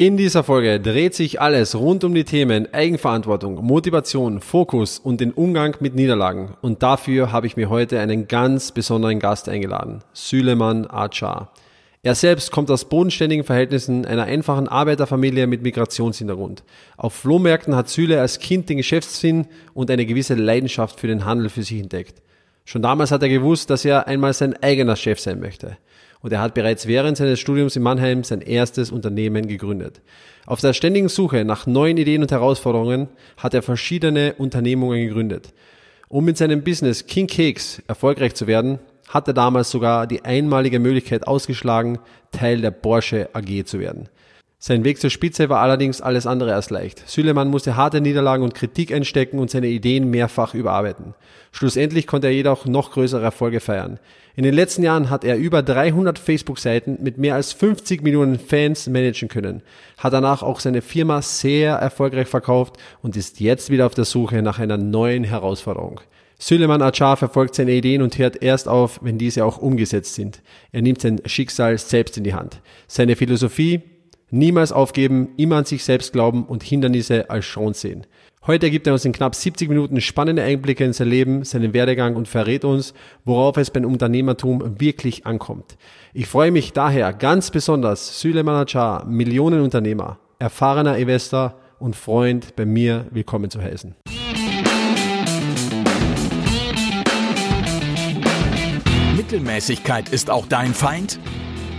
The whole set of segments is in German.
In dieser Folge dreht sich alles rund um die Themen Eigenverantwortung, Motivation, Fokus und den Umgang mit Niederlagen. Und dafür habe ich mir heute einen ganz besonderen Gast eingeladen, Süleman Achar. Er selbst kommt aus bodenständigen Verhältnissen einer einfachen Arbeiterfamilie mit Migrationshintergrund. Auf Flohmärkten hat Süle als Kind den Geschäftssinn und eine gewisse Leidenschaft für den Handel für sich entdeckt. Schon damals hat er gewusst, dass er einmal sein eigener Chef sein möchte und er hat bereits während seines Studiums in Mannheim sein erstes Unternehmen gegründet. Auf der ständigen Suche nach neuen Ideen und Herausforderungen hat er verschiedene Unternehmungen gegründet. Um mit seinem Business King Cakes erfolgreich zu werden, hat er damals sogar die einmalige Möglichkeit ausgeschlagen, Teil der Porsche AG zu werden. Sein Weg zur Spitze war allerdings alles andere als leicht. Süleman musste harte Niederlagen und Kritik einstecken und seine Ideen mehrfach überarbeiten. Schlussendlich konnte er jedoch noch größere Erfolge feiern. In den letzten Jahren hat er über 300 Facebook-Seiten mit mehr als 50 Millionen Fans managen können, hat danach auch seine Firma sehr erfolgreich verkauft und ist jetzt wieder auf der Suche nach einer neuen Herausforderung. Süleyman Achar verfolgt seine Ideen und hört erst auf, wenn diese auch umgesetzt sind. Er nimmt sein Schicksal selbst in die Hand. Seine Philosophie, Niemals aufgeben, immer an sich selbst glauben und Hindernisse als Chance sehen. Heute gibt er uns in knapp 70 Minuten spannende Einblicke in sein Leben, seinen Werdegang und verrät uns, worauf es beim Unternehmertum wirklich ankommt. Ich freue mich daher ganz besonders, Süleyman Achar, Millionenunternehmer, erfahrener Investor und Freund, bei mir willkommen zu heißen. Mittelmäßigkeit ist auch dein Feind?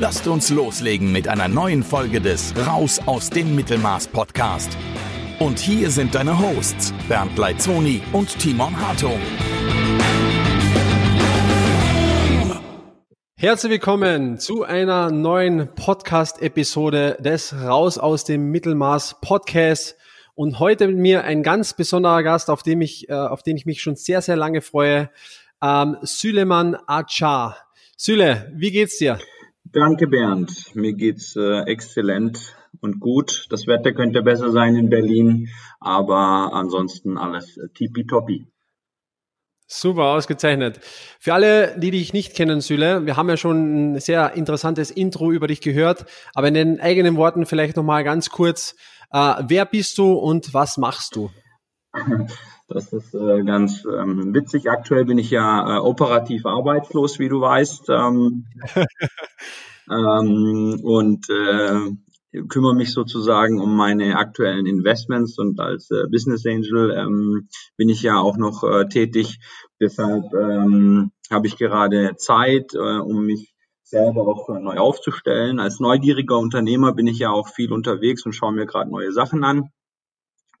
Lasst uns loslegen mit einer neuen Folge des Raus aus dem Mittelmaß Podcast. Und hier sind deine Hosts Bernd Leitzoni und Timon Hartung. Herzlich willkommen zu einer neuen Podcast-Episode des Raus aus dem Mittelmaß Podcast. Und heute mit mir ein ganz besonderer Gast, auf den ich, äh, auf den ich mich schon sehr, sehr lange freue. Ähm, Süleyman Achar. Süle, wie geht's dir? Danke, Bernd. Mir geht's äh, exzellent und gut. Das Wetter könnte besser sein in Berlin, aber ansonsten alles äh, tippitoppi. Super, ausgezeichnet. Für alle, die dich nicht kennen, Süle, wir haben ja schon ein sehr interessantes Intro über dich gehört, aber in den eigenen Worten vielleicht nochmal ganz kurz, äh, wer bist du und was machst du? Das ist äh, ganz ähm, witzig. Aktuell bin ich ja äh, operativ arbeitslos, wie du weißt. Ähm, ähm, und äh, kümmere mich sozusagen um meine aktuellen Investments und als äh, Business Angel ähm, bin ich ja auch noch äh, tätig. Deshalb ähm, habe ich gerade Zeit, äh, um mich selber auch neu aufzustellen. Als neugieriger Unternehmer bin ich ja auch viel unterwegs und schaue mir gerade neue Sachen an.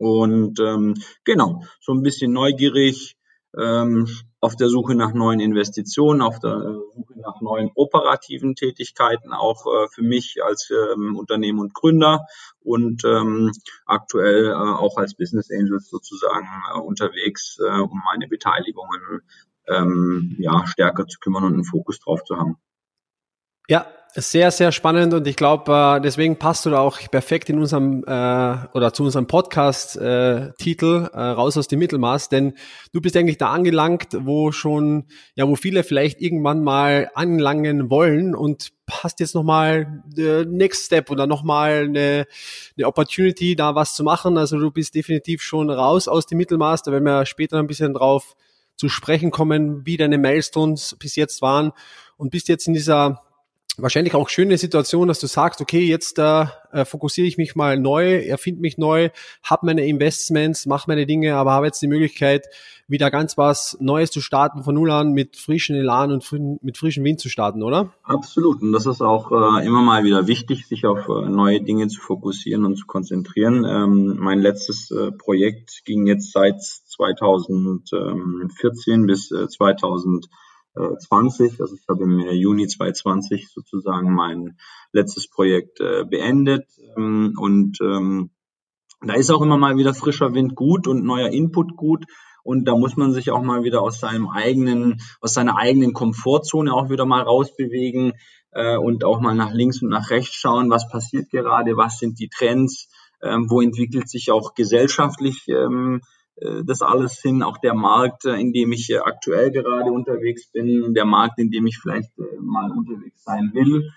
Und ähm, genau, so ein bisschen neugierig, ähm, auf der Suche nach neuen Investitionen, auf der Suche nach neuen operativen Tätigkeiten, auch äh, für mich als ähm, Unternehmen und Gründer und ähm, aktuell äh, auch als Business Angel sozusagen äh, unterwegs, äh, um meine Beteiligungen ähm, ja, stärker zu kümmern und einen Fokus drauf zu haben. Ja, sehr, sehr spannend und ich glaube, äh, deswegen passt du da auch perfekt in unserem äh, oder zu unserem Podcast-Titel äh, raus aus dem Mittelmaß, denn du bist eigentlich da angelangt, wo schon, ja, wo viele vielleicht irgendwann mal anlangen wollen und hast jetzt nochmal the Next Step oder nochmal eine, eine Opportunity, da was zu machen. Also du bist definitiv schon raus aus dem Mittelmaß, da werden wir später ein bisschen drauf zu sprechen kommen, wie deine Milestones bis jetzt waren und bist jetzt in dieser wahrscheinlich auch schöne Situation, dass du sagst, okay, jetzt äh, äh, fokussiere ich mich mal neu, erfinde mich neu, habe meine Investments, mache meine Dinge, aber habe jetzt die Möglichkeit, wieder ganz was Neues zu starten, von Null an mit frischen Elan und fr mit frischem Wind zu starten, oder? Absolut. Und das ist auch äh, immer mal wieder wichtig, sich auf äh, neue Dinge zu fokussieren und zu konzentrieren. Ähm, mein letztes äh, Projekt ging jetzt seit 2014 bis äh, 2000 20. Also ich habe im Juni 2020 sozusagen mein letztes Projekt äh, beendet ähm, und ähm, Da ist auch immer mal wieder frischer Wind gut und neuer Input gut. Und da muss man sich auch mal wieder aus seinem eigenen, aus seiner eigenen Komfortzone auch wieder mal rausbewegen äh, und auch mal nach links und nach rechts schauen, was passiert gerade, was sind die Trends, ähm, wo entwickelt sich auch gesellschaftlich äh, das alles hin, auch der Markt, äh, in dem ich äh, aktuell gerade unterwegs bin, der Markt, in dem ich vielleicht äh, mal unterwegs sein will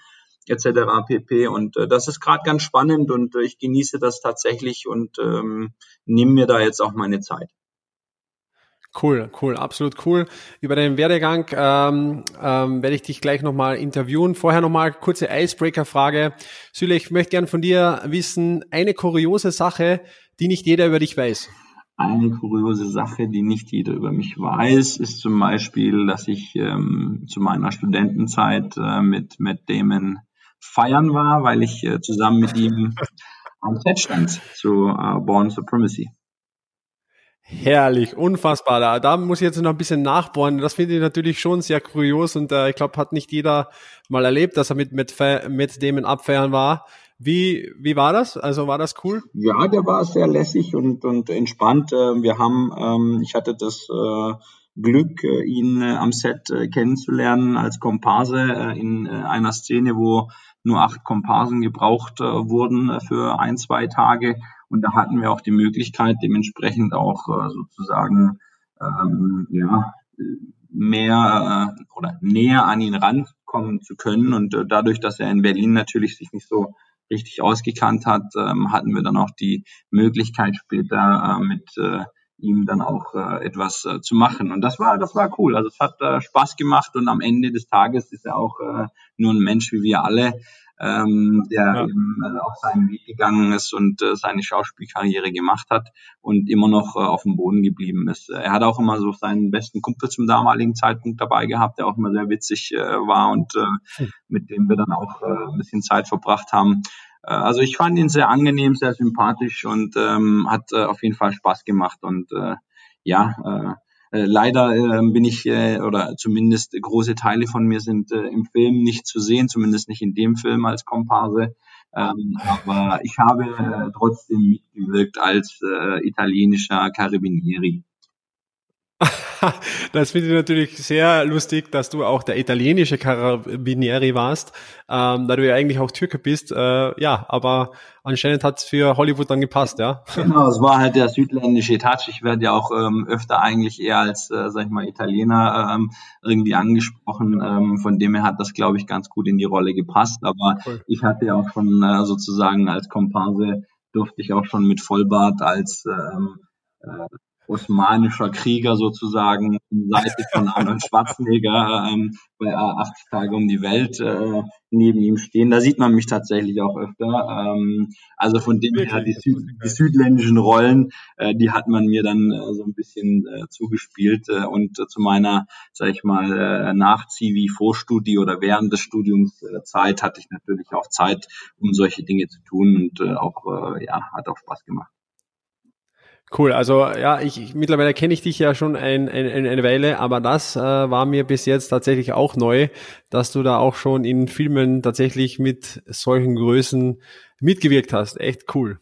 etc. pp. Und äh, das ist gerade ganz spannend und äh, ich genieße das tatsächlich und ähm, nehme mir da jetzt auch meine Zeit. Cool, cool, absolut cool. Über deinen Werdegang ähm, ähm, werde ich dich gleich nochmal interviewen. Vorher nochmal kurze Icebreaker-Frage. Süle, ich möchte gern von dir wissen, eine kuriose Sache, die nicht jeder über dich weiß. Eine kuriose Sache, die nicht jeder über mich weiß, ist zum Beispiel, dass ich ähm, zu meiner Studentenzeit äh, mit Matt Damon feiern war, weil ich äh, zusammen mit ihm am Set stand zu äh, Born Supremacy. Herrlich, unfassbar. Da, da muss ich jetzt noch ein bisschen nachbohren. Das finde ich natürlich schon sehr kurios und äh, ich glaube, hat nicht jeder mal erlebt, dass er mit, mit, mit dem in Abfeiern war. Wie, wie war das? Also war das cool? Ja, der war sehr lässig und, und entspannt. Äh, wir haben, ähm, ich hatte das äh, Glück, äh, ihn am Set kennenzulernen als Komparse in einer Szene, wo nur acht Komparsen gebraucht wurden für ein, zwei Tage. Und da hatten wir auch die Möglichkeit, dementsprechend auch sozusagen ähm, ja, mehr oder näher an ihn rankommen zu können. Und dadurch, dass er in Berlin natürlich sich nicht so richtig ausgekannt hat, ähm, hatten wir dann auch die Möglichkeit später äh, mit äh, ihm dann auch äh, etwas äh, zu machen. Und das war, das war cool. Also es hat äh, Spaß gemacht und am Ende des Tages ist er auch äh, nur ein Mensch wie wir alle ähm, der ja. eben äh, auf seinen Weg gegangen ist und äh, seine Schauspielkarriere gemacht hat und immer noch äh, auf dem Boden geblieben ist. Er hat auch immer so seinen besten Kumpel zum damaligen Zeitpunkt dabei gehabt, der auch immer sehr witzig äh, war und äh, hm. mit dem wir dann auch äh, ein bisschen Zeit verbracht haben. Äh, also ich fand ihn sehr angenehm, sehr sympathisch und ähm, hat äh, auf jeden Fall Spaß gemacht und äh, ja, äh, äh, leider äh, bin ich, äh, oder zumindest große Teile von mir sind äh, im Film nicht zu sehen, zumindest nicht in dem Film als Komparse. Ähm, aber ich habe äh, trotzdem mitgewirkt als äh, italienischer Carabinieri. Das finde ich natürlich sehr lustig, dass du auch der italienische Carabinieri warst, ähm, da du ja eigentlich auch Türke bist. Äh, ja, aber anscheinend hat es für Hollywood dann gepasst, ja. Genau, es war halt der südländische Touch. Ich werde ja auch ähm, öfter eigentlich eher als, äh, sag ich mal, Italiener ähm, irgendwie angesprochen. Ähm, von dem her hat das, glaube ich, ganz gut in die Rolle gepasst. Aber cool. ich hatte ja auch schon äh, sozusagen als Komparse durfte ich auch schon mit Vollbart als ähm, äh, osmanischer Krieger sozusagen Seite von Arnold Schwarzenegger ähm, bei 80 Tage um die Welt äh, neben ihm stehen. Da sieht man mich tatsächlich auch öfter. Ähm, also von dem her die, Süd die südländischen Rollen, äh, die hat man mir dann äh, so ein bisschen äh, zugespielt äh, und äh, zu meiner, sag ich mal, äh, Nach-Zivi-Vorstudie oder während des Studiums äh, Zeit hatte ich natürlich auch Zeit, um solche Dinge zu tun und äh, auch äh, ja hat auch Spaß gemacht. Cool, also ja, ich, ich mittlerweile kenne ich dich ja schon ein, ein, eine Weile, aber das äh, war mir bis jetzt tatsächlich auch neu, dass du da auch schon in Filmen tatsächlich mit solchen Größen mitgewirkt hast. Echt cool.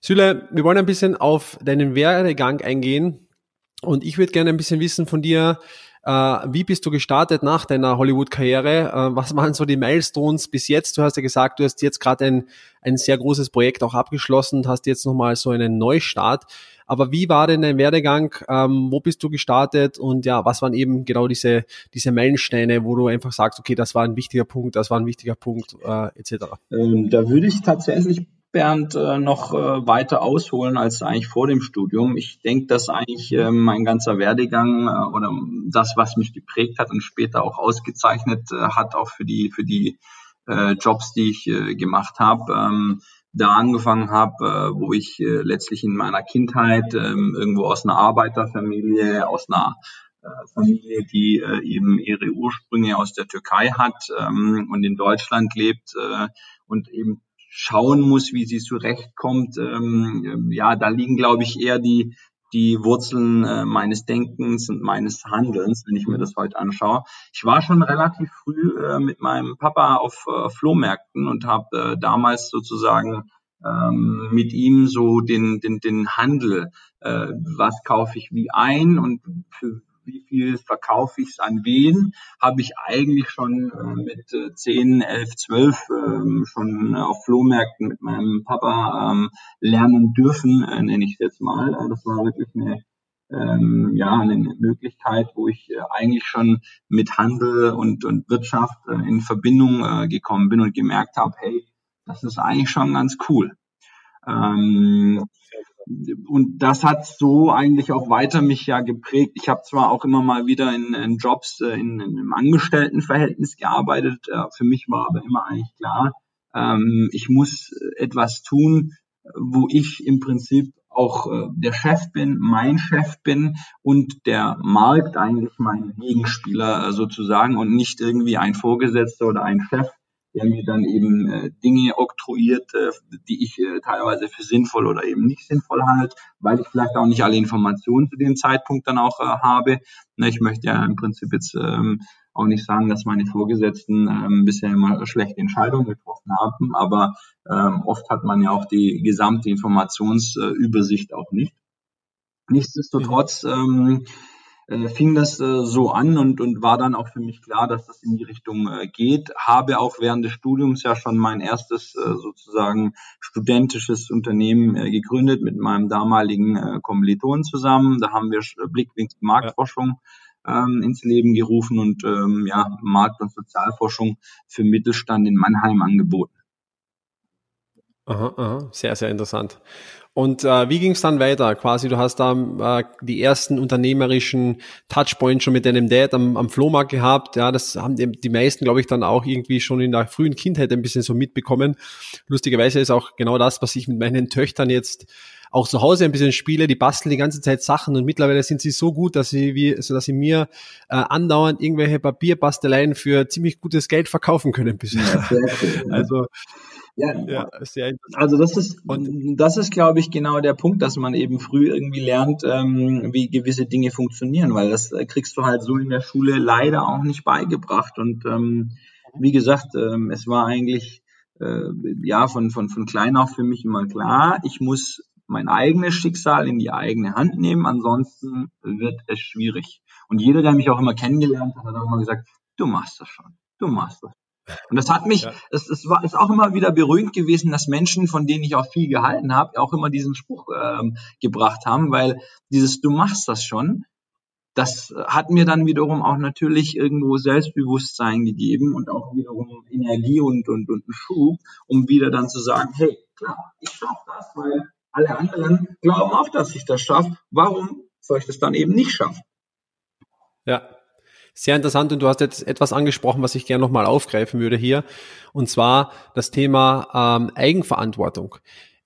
Süle, wir wollen ein bisschen auf deinen Werdegang eingehen und ich würde gerne ein bisschen wissen von dir, äh, wie bist du gestartet nach deiner Hollywood-Karriere? Äh, was waren so die Milestones bis jetzt? Du hast ja gesagt, du hast jetzt gerade ein, ein sehr großes Projekt auch abgeschlossen, hast jetzt nochmal so einen Neustart. Aber wie war denn dein Werdegang? Ähm, wo bist du gestartet? Und ja, was waren eben genau diese, diese Meilensteine, wo du einfach sagst, okay, das war ein wichtiger Punkt, das war ein wichtiger Punkt, äh, etc. Ähm, da würde ich tatsächlich Bernd äh, noch äh, weiter ausholen als eigentlich vor dem Studium. Ich denke, dass eigentlich äh, mein ganzer Werdegang äh, oder das, was mich geprägt hat und später auch ausgezeichnet äh, hat, auch für die für die äh, Jobs, die ich gemacht habe, ähm, da angefangen habe, äh, wo ich äh, letztlich in meiner Kindheit äh, irgendwo aus einer Arbeiterfamilie, aus einer äh, Familie, die eben ihre Ursprünge aus der Türkei hat ähm, und in Deutschland lebt und eben schauen muss, wie sie zurechtkommt. Ähm, ja, da liegen, glaube ich, eher die die Wurzeln äh, meines Denkens und meines Handelns, wenn ich mir das heute anschaue. Ich war schon relativ früh äh, mit meinem Papa auf äh, Flohmärkten und habe äh, damals sozusagen ähm, mit ihm so den, den, den Handel, äh, was kaufe ich wie ein und für wie viel verkaufe ich es an wen, habe ich eigentlich schon äh, mit äh, 10, 11, 12 äh, schon auf Flohmärkten mit meinem Papa ähm, lernen dürfen, äh, nenne ich es jetzt mal. Äh, das war wirklich eine ähm, ja, eine Möglichkeit, wo ich äh, eigentlich schon mit Handel und, und Wirtschaft äh, in Verbindung äh, gekommen bin und gemerkt habe, hey, das ist eigentlich schon ganz cool. Ähm, und das hat so eigentlich auch weiter mich ja geprägt. Ich habe zwar auch immer mal wieder in, in Jobs äh, in, in einem Angestelltenverhältnis gearbeitet. Äh, für mich war aber immer eigentlich klar, ähm, ich muss etwas tun, wo ich im Prinzip auch äh, der Chef bin, mein Chef bin und der Markt eigentlich mein Gegenspieler äh, sozusagen und nicht irgendwie ein Vorgesetzter oder ein Chef, der mir dann eben äh, Dinge oktroyiert, äh, die ich äh, teilweise für sinnvoll oder eben nicht sinnvoll halte, weil ich vielleicht auch nicht alle Informationen zu dem Zeitpunkt dann auch äh, habe. Ne, ich möchte ja im Prinzip jetzt ähm, auch nicht sagen, dass meine Vorgesetzten ähm, bisher immer schlechte Entscheidungen getroffen haben, aber ähm, oft hat man ja auch die gesamte Informationsübersicht auch nicht. Nichtsdestotrotz ähm, äh, fing das äh, so an und, und war dann auch für mich klar, dass das in die Richtung äh, geht. Habe auch während des Studiums ja schon mein erstes äh, sozusagen studentisches Unternehmen äh, gegründet mit meinem damaligen äh, Kommilitonen zusammen. Da haben wir Blickwinkel Marktforschung ähm, ins Leben gerufen und ähm, ja, Markt- und Sozialforschung für Mittelstand in Mannheim angeboten. Aha, aha, sehr, sehr interessant. Und äh, wie ging es dann weiter? Quasi, du hast da äh, die ersten unternehmerischen Touchpoints schon mit deinem Dad am, am Flohmarkt gehabt. Ja, das haben die, die meisten, glaube ich, dann auch irgendwie schon in der frühen Kindheit ein bisschen so mitbekommen. Lustigerweise ist auch genau das, was ich mit meinen Töchtern jetzt auch zu Hause ein bisschen spiele. Die basteln die ganze Zeit Sachen und mittlerweile sind sie so gut, dass sie wie, so dass sie mir äh, andauernd irgendwelche Papierbasteleien für ziemlich gutes Geld verkaufen können. Ja, also ja, ja sehr also das ist, und das ist, glaube ich, genau der Punkt, dass man eben früh irgendwie lernt, ähm, wie gewisse Dinge funktionieren, weil das äh, kriegst du halt so in der Schule leider auch nicht beigebracht. Und ähm, wie gesagt, ähm, es war eigentlich äh, ja von, von, von klein auf für mich immer klar, ich muss mein eigenes Schicksal in die eigene Hand nehmen, ansonsten wird es schwierig. Und jeder, der mich auch immer kennengelernt hat, hat auch immer gesagt, du machst das schon, du machst das. Und das hat mich, ja. es, es war ist auch immer wieder beruhigend gewesen, dass Menschen, von denen ich auch viel gehalten habe, auch immer diesen Spruch ähm, gebracht haben, weil dieses Du machst das schon, das hat mir dann wiederum auch natürlich irgendwo Selbstbewusstsein gegeben und auch wiederum Energie und, und, und einen Schub, um wieder dann zu sagen, hey, klar, ich schaffe das, weil alle anderen glauben auch, dass ich das schaffe. Warum soll ich das dann eben nicht schaffen? Ja, sehr interessant und du hast jetzt etwas angesprochen, was ich gerne nochmal aufgreifen würde hier, und zwar das Thema ähm, Eigenverantwortung.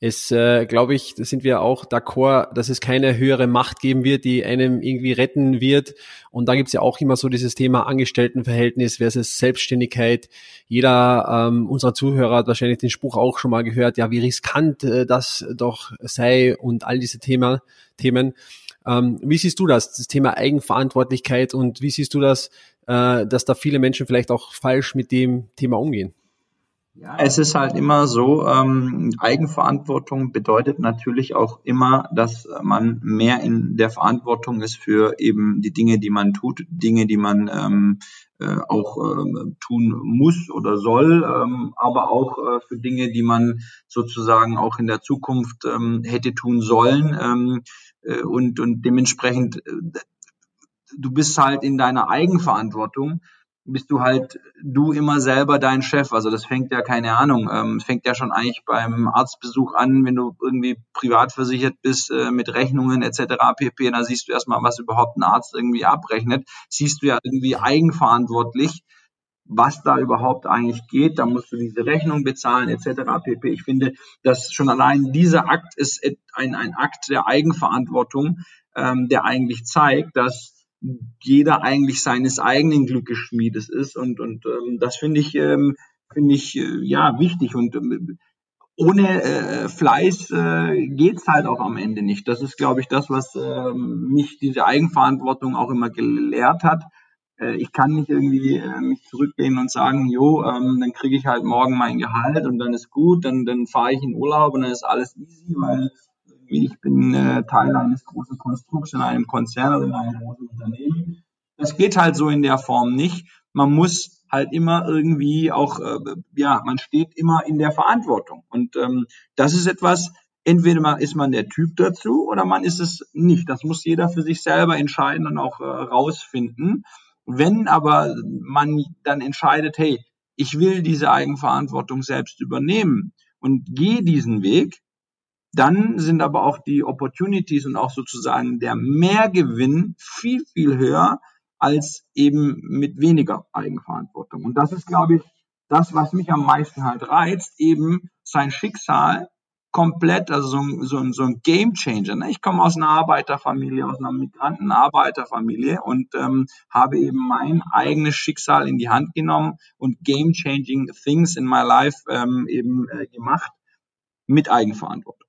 Es, äh, glaube ich, sind wir auch d'accord, dass es keine höhere Macht geben wird, die einem irgendwie retten wird. Und da gibt's ja auch immer so dieses Thema Angestelltenverhältnis versus Selbstständigkeit. Jeder ähm, unserer Zuhörer hat wahrscheinlich den Spruch auch schon mal gehört, ja, wie riskant äh, das doch sei und all diese Thema, Themen. Ähm, wie siehst du das, das Thema Eigenverantwortlichkeit und wie siehst du das, äh, dass da viele Menschen vielleicht auch falsch mit dem Thema umgehen? Ja, es ist halt immer so, ähm, Eigenverantwortung bedeutet natürlich auch immer, dass man mehr in der Verantwortung ist für eben die Dinge, die man tut, Dinge, die man ähm, äh, auch äh, tun muss oder soll, ähm, aber auch äh, für Dinge, die man sozusagen auch in der Zukunft ähm, hätte tun sollen. Ähm, äh, und, und dementsprechend, äh, du bist halt in deiner Eigenverantwortung, bist du halt du immer selber dein Chef. Also das fängt ja keine Ahnung, ähm, fängt ja schon eigentlich beim Arztbesuch an, wenn du irgendwie privat versichert bist äh, mit Rechnungen etc. pp. Da siehst du erstmal, was überhaupt ein Arzt irgendwie abrechnet. Siehst du ja irgendwie eigenverantwortlich, was da überhaupt eigentlich geht. Da musst du diese Rechnung bezahlen etc. pp. Ich finde, dass schon allein dieser Akt ist ein, ein Akt der Eigenverantwortung, ähm, der eigentlich zeigt, dass jeder eigentlich seines eigenen Glückes Schmiedes ist und und ähm, das finde ich ähm, finde ich äh, ja wichtig und ähm, ohne äh, Fleiß äh, geht's halt auch am Ende nicht. Das ist, glaube ich, das, was äh, mich diese Eigenverantwortung auch immer gelehrt hat, äh, ich kann nicht irgendwie äh, mich zurücklehnen und sagen, jo, ähm, dann kriege ich halt morgen mein Gehalt und dann ist gut, dann, dann fahre ich in Urlaub und dann ist alles easy, weil ich bin äh, Teil eines großen Konstrukts in einem Konzern oder in einem großen Unternehmen. Das geht halt so in der Form nicht. Man muss halt immer irgendwie auch, äh, ja, man steht immer in der Verantwortung. Und ähm, das ist etwas, entweder man, ist man der Typ dazu oder man ist es nicht. Das muss jeder für sich selber entscheiden und auch äh, rausfinden. Wenn aber man dann entscheidet, hey, ich will diese Eigenverantwortung selbst übernehmen und gehe diesen Weg, dann sind aber auch die Opportunities und auch sozusagen der Mehrgewinn viel, viel höher als eben mit weniger Eigenverantwortung. Und das ist, glaube ich, das, was mich am meisten halt reizt, eben sein Schicksal komplett, also so ein, so so ein Game Changer. Ne? Ich komme aus einer Arbeiterfamilie, aus einer Migranten-Arbeiterfamilie und ähm, habe eben mein eigenes Schicksal in die Hand genommen und Game Changing Things in my life ähm, eben äh, gemacht mit Eigenverantwortung.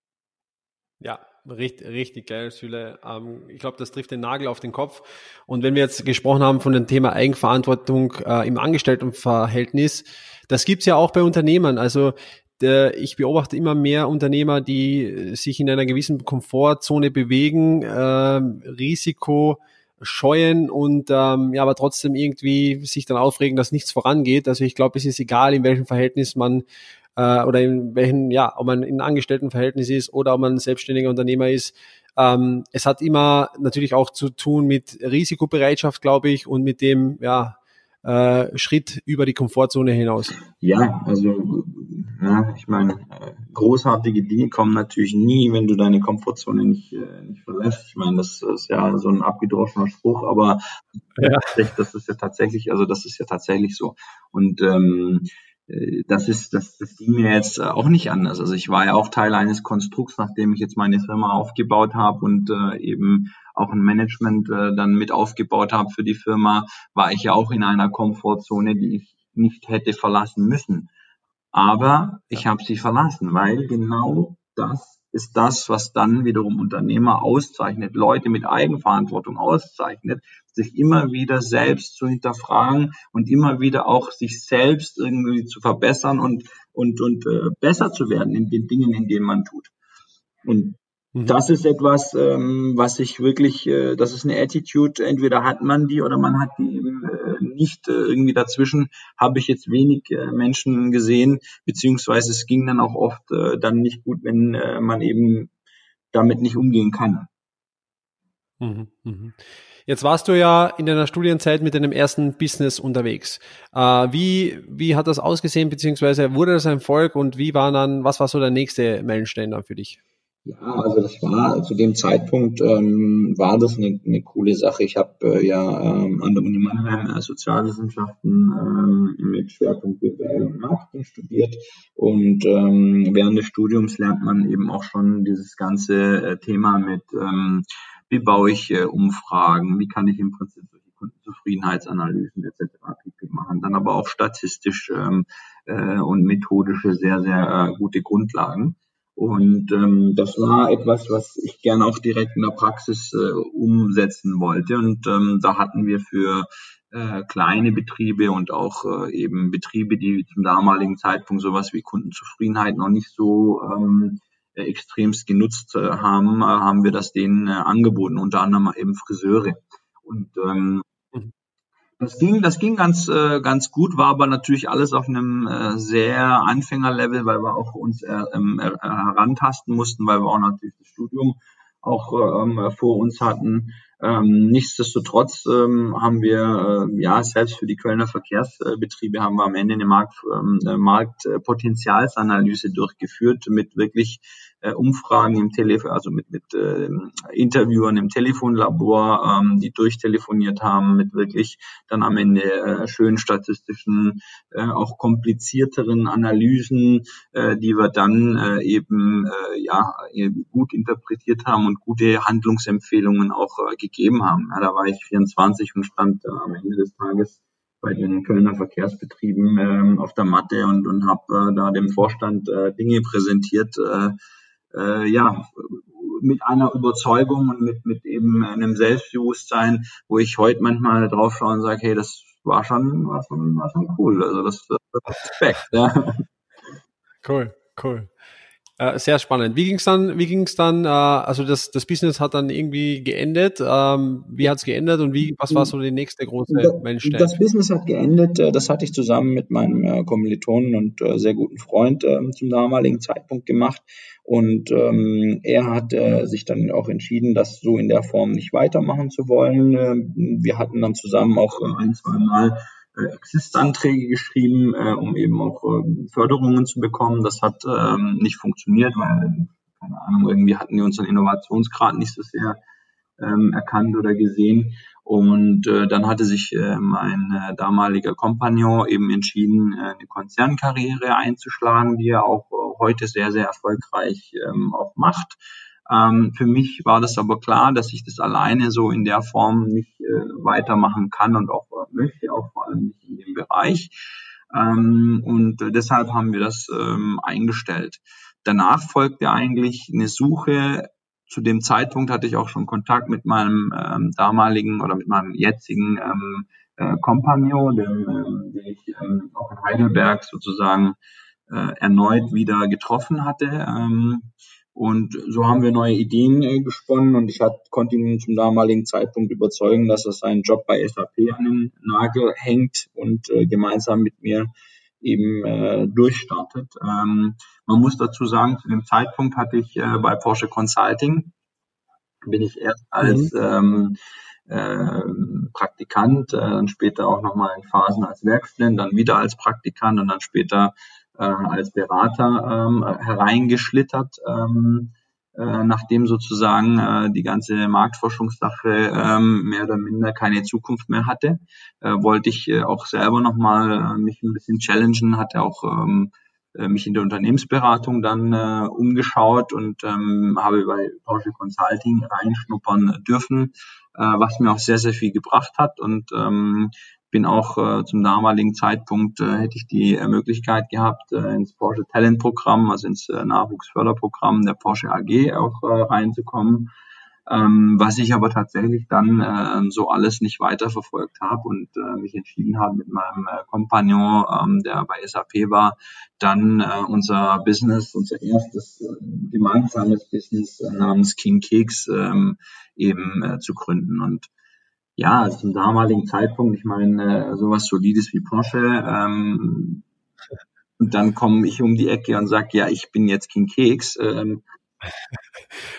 Ja, Richtig, richtig geil, Süle. Ähm, ich glaube, das trifft den Nagel auf den Kopf. Und wenn wir jetzt gesprochen haben von dem Thema Eigenverantwortung äh, im Angestelltenverhältnis, das gibt's ja auch bei Unternehmern. Also der, ich beobachte immer mehr Unternehmer, die sich in einer gewissen Komfortzone bewegen, äh, Risiko scheuen und ähm, ja, aber trotzdem irgendwie sich dann aufregen, dass nichts vorangeht. Also ich glaube, es ist egal, in welchem Verhältnis man äh, oder in welchen, ja, ob man in Angestelltenverhältnis ist oder ob man selbstständiger Unternehmer ist. Ähm, es hat immer natürlich auch zu tun mit Risikobereitschaft, glaube ich, und mit dem, ja, äh, Schritt über die Komfortzone hinaus. Ja, also ja, ich meine, großartige Dinge kommen natürlich nie, wenn du deine Komfortzone nicht, äh, nicht verlässt. Ich meine, das ist ja so ein abgedroschener Spruch, aber ja. das ist ja tatsächlich, also das ist ja tatsächlich so. Und ähm, äh, das ist, das, das ging mir jetzt auch nicht anders. Also ich war ja auch Teil eines Konstrukts, nachdem ich jetzt meine Firma aufgebaut habe und äh, eben auch ein Management äh, dann mit aufgebaut habe für die Firma, war ich ja auch in einer Komfortzone, die ich nicht hätte verlassen müssen. Aber ich habe sie verlassen, weil genau das ist das, was dann wiederum Unternehmer auszeichnet, Leute mit Eigenverantwortung auszeichnet, sich immer wieder selbst zu hinterfragen und immer wieder auch sich selbst irgendwie zu verbessern und, und, und äh, besser zu werden in den Dingen, in denen man tut. Und Mhm. Das ist etwas, ähm, was ich wirklich, äh, das ist eine Attitude, entweder hat man die oder man hat die eben äh, nicht. Äh, irgendwie dazwischen habe ich jetzt wenig äh, Menschen gesehen, beziehungsweise es ging dann auch oft äh, dann nicht gut, wenn äh, man eben damit nicht umgehen kann. Mhm, mhm. Jetzt warst du ja in deiner Studienzeit mit deinem ersten Business unterwegs. Äh, wie, wie hat das ausgesehen, beziehungsweise wurde das ein Erfolg und wie war dann, was war so der nächste Meilenstein dann für dich? Ja, also das war zu dem Zeitpunkt ähm, war das eine, eine coole Sache. Ich habe äh, ja ähm, an der Uni Mannheim äh, Sozialwissenschaften ähm, mit Schwerpunkt BWL und Marketing studiert und ähm, während des Studiums lernt man eben auch schon dieses ganze äh, Thema mit ähm, wie baue ich äh, Umfragen, wie kann ich im Prinzip solche Kundenzufriedenheitsanalysen etc. machen, dann aber auch statistisch ähm, äh, und methodische sehr sehr äh, gute Grundlagen. Und ähm, das war etwas, was ich gerne auch direkt in der Praxis äh, umsetzen wollte. Und ähm, da hatten wir für äh, kleine Betriebe und auch äh, eben Betriebe, die zum damaligen Zeitpunkt sowas wie Kundenzufriedenheit noch nicht so ähm, äh, extremst genutzt äh, haben, äh, haben wir das denen äh, angeboten, unter anderem eben Friseure. Und ähm, das ging, das ging ganz, äh, ganz gut, war aber natürlich alles auf einem äh, sehr Anfängerlevel, weil wir auch uns äh, ähm, äh, herantasten mussten, weil wir auch natürlich das Studium auch ähm, vor uns hatten. Ähm, nichtsdestotrotz ähm, haben wir, äh, ja, selbst für die Kölner Verkehrsbetriebe haben wir am Ende eine Markt, ähm, Marktpotenzialsanalyse durchgeführt mit wirklich äh, Umfragen im Telefon, also mit, mit äh, Interviewern im Telefonlabor, ähm, die durchtelefoniert haben, mit wirklich dann am Ende äh, schönen statistischen, äh, auch komplizierteren Analysen, äh, die wir dann äh, eben äh, ja gut interpretiert haben und gute Handlungsempfehlungen auch äh, gegeben haben. Ja, da war ich 24 und stand äh, am Ende des Tages bei den Kölner Verkehrsbetrieben ähm, auf der Matte und, und habe äh, da dem Vorstand äh, Dinge präsentiert, äh, äh, ja, mit einer Überzeugung und mit, mit eben einem Selbstbewusstsein, wo ich heute manchmal drauf schaue und sage, hey, das war schon, war schon, war schon cool. Also das, das Respekt. Ja. Cool, cool. Äh, sehr spannend. Wie ging es dann, wie ging's dann, äh, also das, das Business hat dann irgendwie geendet. Ähm, wie hat es geendet und wie, was war so die nächste große Meilenstein? Das Business hat geendet, äh, das hatte ich zusammen mit meinem äh, Kommilitonen und äh, sehr guten Freund äh, zum damaligen Zeitpunkt gemacht. Und ähm, er hat äh, sich dann auch entschieden, das so in der Form nicht weitermachen zu wollen. Äh, wir hatten dann zusammen auch äh, ein, zwei Mal Exist-Anträge geschrieben, äh, um eben auch äh, Förderungen zu bekommen. Das hat ähm, nicht funktioniert, weil, keine Ahnung, irgendwie hatten die unseren Innovationsgrad nicht so sehr ähm, erkannt oder gesehen. Und äh, dann hatte sich äh, mein äh, damaliger Kompagnon eben entschieden, äh, eine Konzernkarriere einzuschlagen, die er auch äh, heute sehr, sehr erfolgreich ähm, auch macht. Ähm, für mich war das aber klar, dass ich das alleine so in der Form nicht äh, weitermachen kann und auch äh, möchte, auch vor allem nicht in dem Bereich. Ähm, und äh, deshalb haben wir das ähm, eingestellt. Danach folgte eigentlich eine Suche. Zu dem Zeitpunkt hatte ich auch schon Kontakt mit meinem ähm, damaligen oder mit meinem jetzigen ähm, äh, Kompagnon, den, ähm, den ich ähm, auch in Heidelberg sozusagen äh, erneut wieder getroffen hatte. Ähm, und so haben wir neue Ideen äh, gesponnen und ich hat, konnte ihn zum damaligen Zeitpunkt überzeugen, dass er seinen Job bei SAP an den Nagel hängt und äh, gemeinsam mit mir eben äh, durchstartet. Ähm, man muss dazu sagen, zu dem Zeitpunkt hatte ich äh, bei Porsche Consulting, bin ich erst als mhm. ähm, äh, Praktikant, äh, dann später auch nochmal in Phasen als Werkstudent, dann wieder als Praktikant und dann später äh, als Berater ähm, hereingeschlittert, ähm, äh, nachdem sozusagen äh, die ganze Marktforschungssache ähm, mehr oder minder keine Zukunft mehr hatte, äh, wollte ich äh, auch selber nochmal äh, mich ein bisschen challengen, hatte auch ähm, äh, mich in der Unternehmensberatung dann äh, umgeschaut und ähm, habe bei Porsche Consulting reinschnuppern dürfen, äh, was mir auch sehr, sehr viel gebracht hat. Und ähm, bin auch äh, zum damaligen Zeitpunkt, äh, hätte ich die äh, Möglichkeit gehabt, äh, ins Porsche Talent Programm, also ins äh, Nachwuchsförderprogramm der Porsche AG auch äh, reinzukommen. Ähm, was ich aber tatsächlich dann äh, so alles nicht weiterverfolgt habe und äh, mich entschieden habe mit meinem äh, Kompagnon, ähm, der bei SAP war, dann äh, unser Business, unser erstes äh, gemeinsames Business äh, namens King Keks ähm, eben äh, zu gründen. Und ja, zum damaligen Zeitpunkt, ich meine, äh, sowas Solides wie Porsche, ähm, und dann komme ich um die Ecke und sage, ja, ich bin jetzt King Keks. Ähm,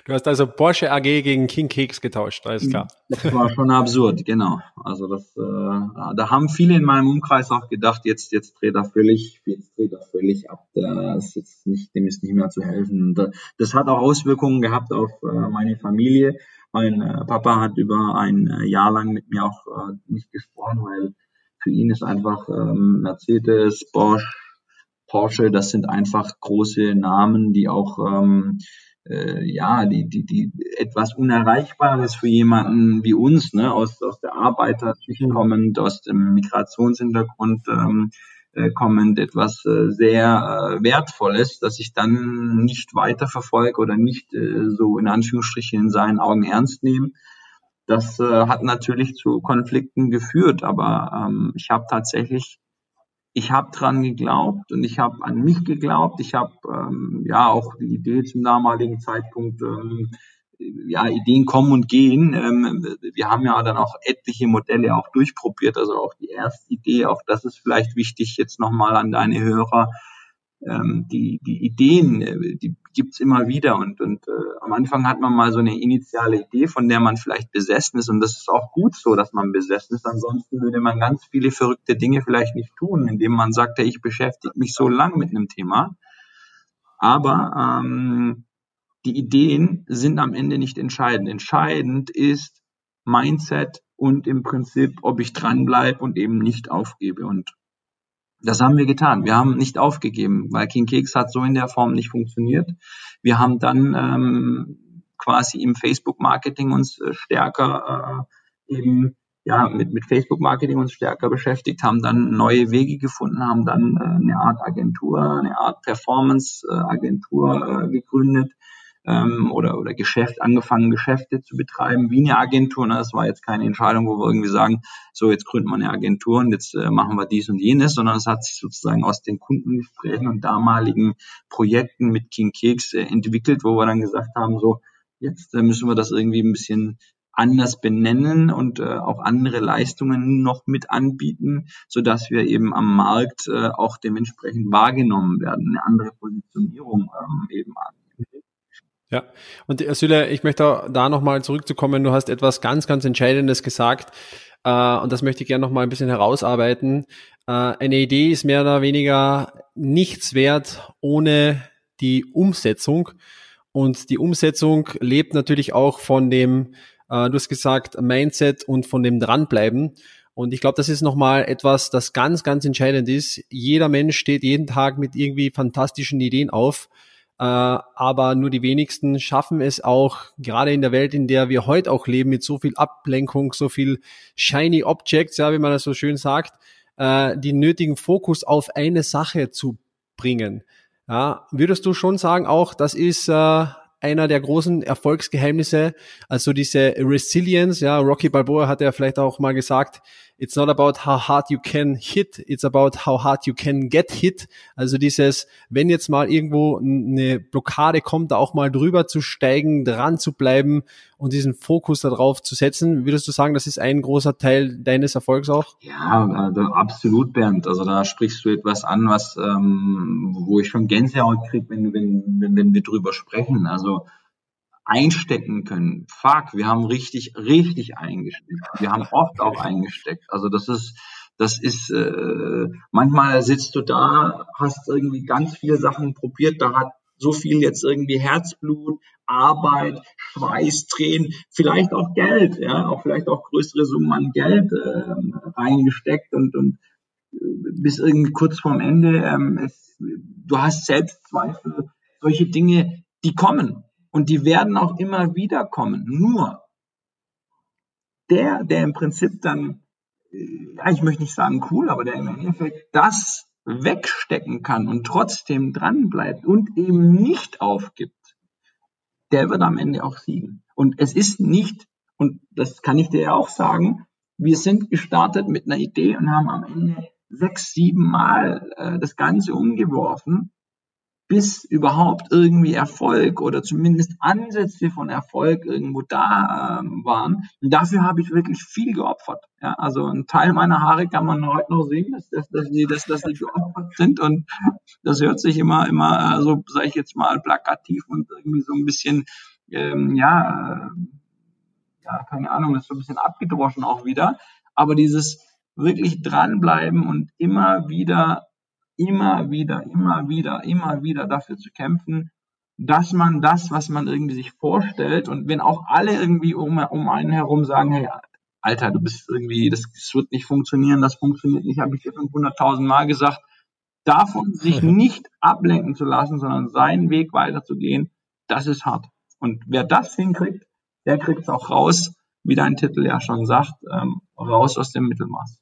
Du hast also Porsche AG gegen King Keks getauscht, alles klar. Das war schon absurd, genau. Also das, äh, da haben viele in meinem Umkreis auch gedacht, jetzt, jetzt dreht er völlig, jetzt dreht er völlig ab. Das ist jetzt nicht, dem ist nicht mehr zu helfen. Das hat auch Auswirkungen gehabt auf äh, meine Familie. Mein äh, Papa hat über ein äh, Jahr lang mit mir auch äh, nicht gesprochen, weil für ihn ist einfach ähm, Mercedes, Bosch, Porsche, das sind einfach große Namen, die auch ähm, äh, ja, die, die, die etwas Unerreichbares für jemanden wie uns, ne, aus, aus der Arbeiterschicht mhm. kommend, aus dem Migrationshintergrund ähm, äh, kommend, etwas äh, sehr äh, Wertvolles, dass ich dann nicht weiterverfolge oder nicht so in Anführungsstrichen in seinen Augen ernst nehme. Das hat natürlich zu Konflikten geführt, aber ähm, ich habe tatsächlich ich habe dran geglaubt und ich habe an mich geglaubt. Ich habe ähm, ja auch die Idee zum damaligen Zeitpunkt, ähm, ja, Ideen kommen und gehen. Ähm, wir haben ja dann auch etliche Modelle auch durchprobiert, also auch die erste Idee, auch das ist vielleicht wichtig jetzt nochmal an deine Hörer ähm, die, die Ideen, äh, die gibt's immer wieder und, und äh, am Anfang hat man mal so eine initiale Idee, von der man vielleicht besessen ist und das ist auch gut so, dass man besessen ist. Ansonsten würde man ganz viele verrückte Dinge vielleicht nicht tun, indem man sagt, ich beschäftige mich so lang mit einem Thema. Aber ähm, die Ideen sind am Ende nicht entscheidend. Entscheidend ist Mindset und im Prinzip, ob ich dranbleibe und eben nicht aufgebe. Und das haben wir getan. Wir haben nicht aufgegeben, weil King Keks hat so in der Form nicht funktioniert. Wir haben dann ähm, quasi im Facebook-Marketing uns äh, stärker äh, eben ja mit, mit Facebook-Marketing uns stärker beschäftigt, haben dann neue Wege gefunden, haben dann äh, eine Art Agentur, eine Art Performance-Agentur äh, gegründet, ähm, oder, oder Geschäft, angefangen, Geschäfte zu betreiben wie eine Agentur. Ne? Das war jetzt keine Entscheidung, wo wir irgendwie sagen, so jetzt gründen wir eine Agentur und jetzt äh, machen wir dies und jenes, sondern es hat sich sozusagen aus den Kundengesprächen und damaligen Projekten mit King Keks äh, entwickelt, wo wir dann gesagt haben, so jetzt äh, müssen wir das irgendwie ein bisschen anders benennen und äh, auch andere Leistungen noch mit anbieten, so dass wir eben am Markt äh, auch dementsprechend wahrgenommen werden, eine andere Positionierung ähm, eben an. Ja, und äh, Süle, ich möchte da nochmal zurückzukommen. Du hast etwas ganz, ganz Entscheidendes gesagt äh, und das möchte ich gerne nochmal ein bisschen herausarbeiten. Äh, eine Idee ist mehr oder weniger nichts wert ohne die Umsetzung und die Umsetzung lebt natürlich auch von dem, äh, du hast gesagt, Mindset und von dem Dranbleiben. Und ich glaube, das ist nochmal etwas, das ganz, ganz entscheidend ist. Jeder Mensch steht jeden Tag mit irgendwie fantastischen Ideen auf. Äh, aber nur die wenigsten schaffen es auch, gerade in der Welt, in der wir heute auch leben, mit so viel Ablenkung, so viel shiny Objects, ja, wie man das so schön sagt, äh, den nötigen Fokus auf eine Sache zu bringen. Ja, würdest du schon sagen, auch das ist äh, einer der großen Erfolgsgeheimnisse, also diese Resilience, ja, Rocky Balboa hat ja vielleicht auch mal gesagt, it's not about how hard you can hit, it's about how hard you can get hit. Also dieses, wenn jetzt mal irgendwo eine Blockade kommt, da auch mal drüber zu steigen, dran zu bleiben und diesen Fokus darauf zu setzen. Würdest du sagen, das ist ein großer Teil deines Erfolgs auch? Ja, also absolut, Bernd. Also da sprichst du etwas an, was, ähm, wo ich schon Gänsehaut kriege, wenn, wenn, wenn, wenn wir drüber sprechen. Also einstecken können. Fuck, wir haben richtig, richtig eingesteckt. Wir haben oft auch eingesteckt. Also das ist, das ist, äh, manchmal sitzt du da, hast irgendwie ganz viele Sachen probiert, da hat so viel jetzt irgendwie Herzblut, Arbeit, Schweiß, Tränen, vielleicht auch Geld, ja, auch vielleicht auch größere Summen an Geld äh, reingesteckt und, und äh, bis irgendwie kurz vorm Ende, ähm, es, du hast Selbstzweifel, solche Dinge, die kommen. Und die werden auch immer wieder kommen. Nur der, der im Prinzip dann, ja, ich möchte nicht sagen cool, aber der im Endeffekt das wegstecken kann und trotzdem dran bleibt und eben nicht aufgibt, der wird am Ende auch siegen. Und es ist nicht, und das kann ich dir ja auch sagen, wir sind gestartet mit einer Idee und haben am Ende sechs, sieben Mal äh, das Ganze umgeworfen bis überhaupt irgendwie Erfolg oder zumindest Ansätze von Erfolg irgendwo da ähm, waren. Und dafür habe ich wirklich viel geopfert. Ja, also ein Teil meiner Haare kann man heute noch sehen, dass, dass, dass, die, dass, dass die geopfert sind. Und das hört sich immer, immer, äh, so sage ich jetzt mal, plakativ und irgendwie so ein bisschen, ähm, ja, äh, ja, keine Ahnung, ist so ein bisschen abgedroschen auch wieder. Aber dieses wirklich dranbleiben und immer wieder immer wieder, immer wieder, immer wieder dafür zu kämpfen, dass man das, was man irgendwie sich vorstellt und wenn auch alle irgendwie um, um einen herum sagen, hey, Alter, du bist irgendwie, das, das wird nicht funktionieren, das funktioniert nicht, habe ich dir 500.000 Mal gesagt, davon sich nicht ablenken zu lassen, sondern seinen Weg weiterzugehen, das ist hart. Und wer das hinkriegt, der kriegt es auch raus, wie dein Titel ja schon sagt, ähm, raus aus dem Mittelmaß.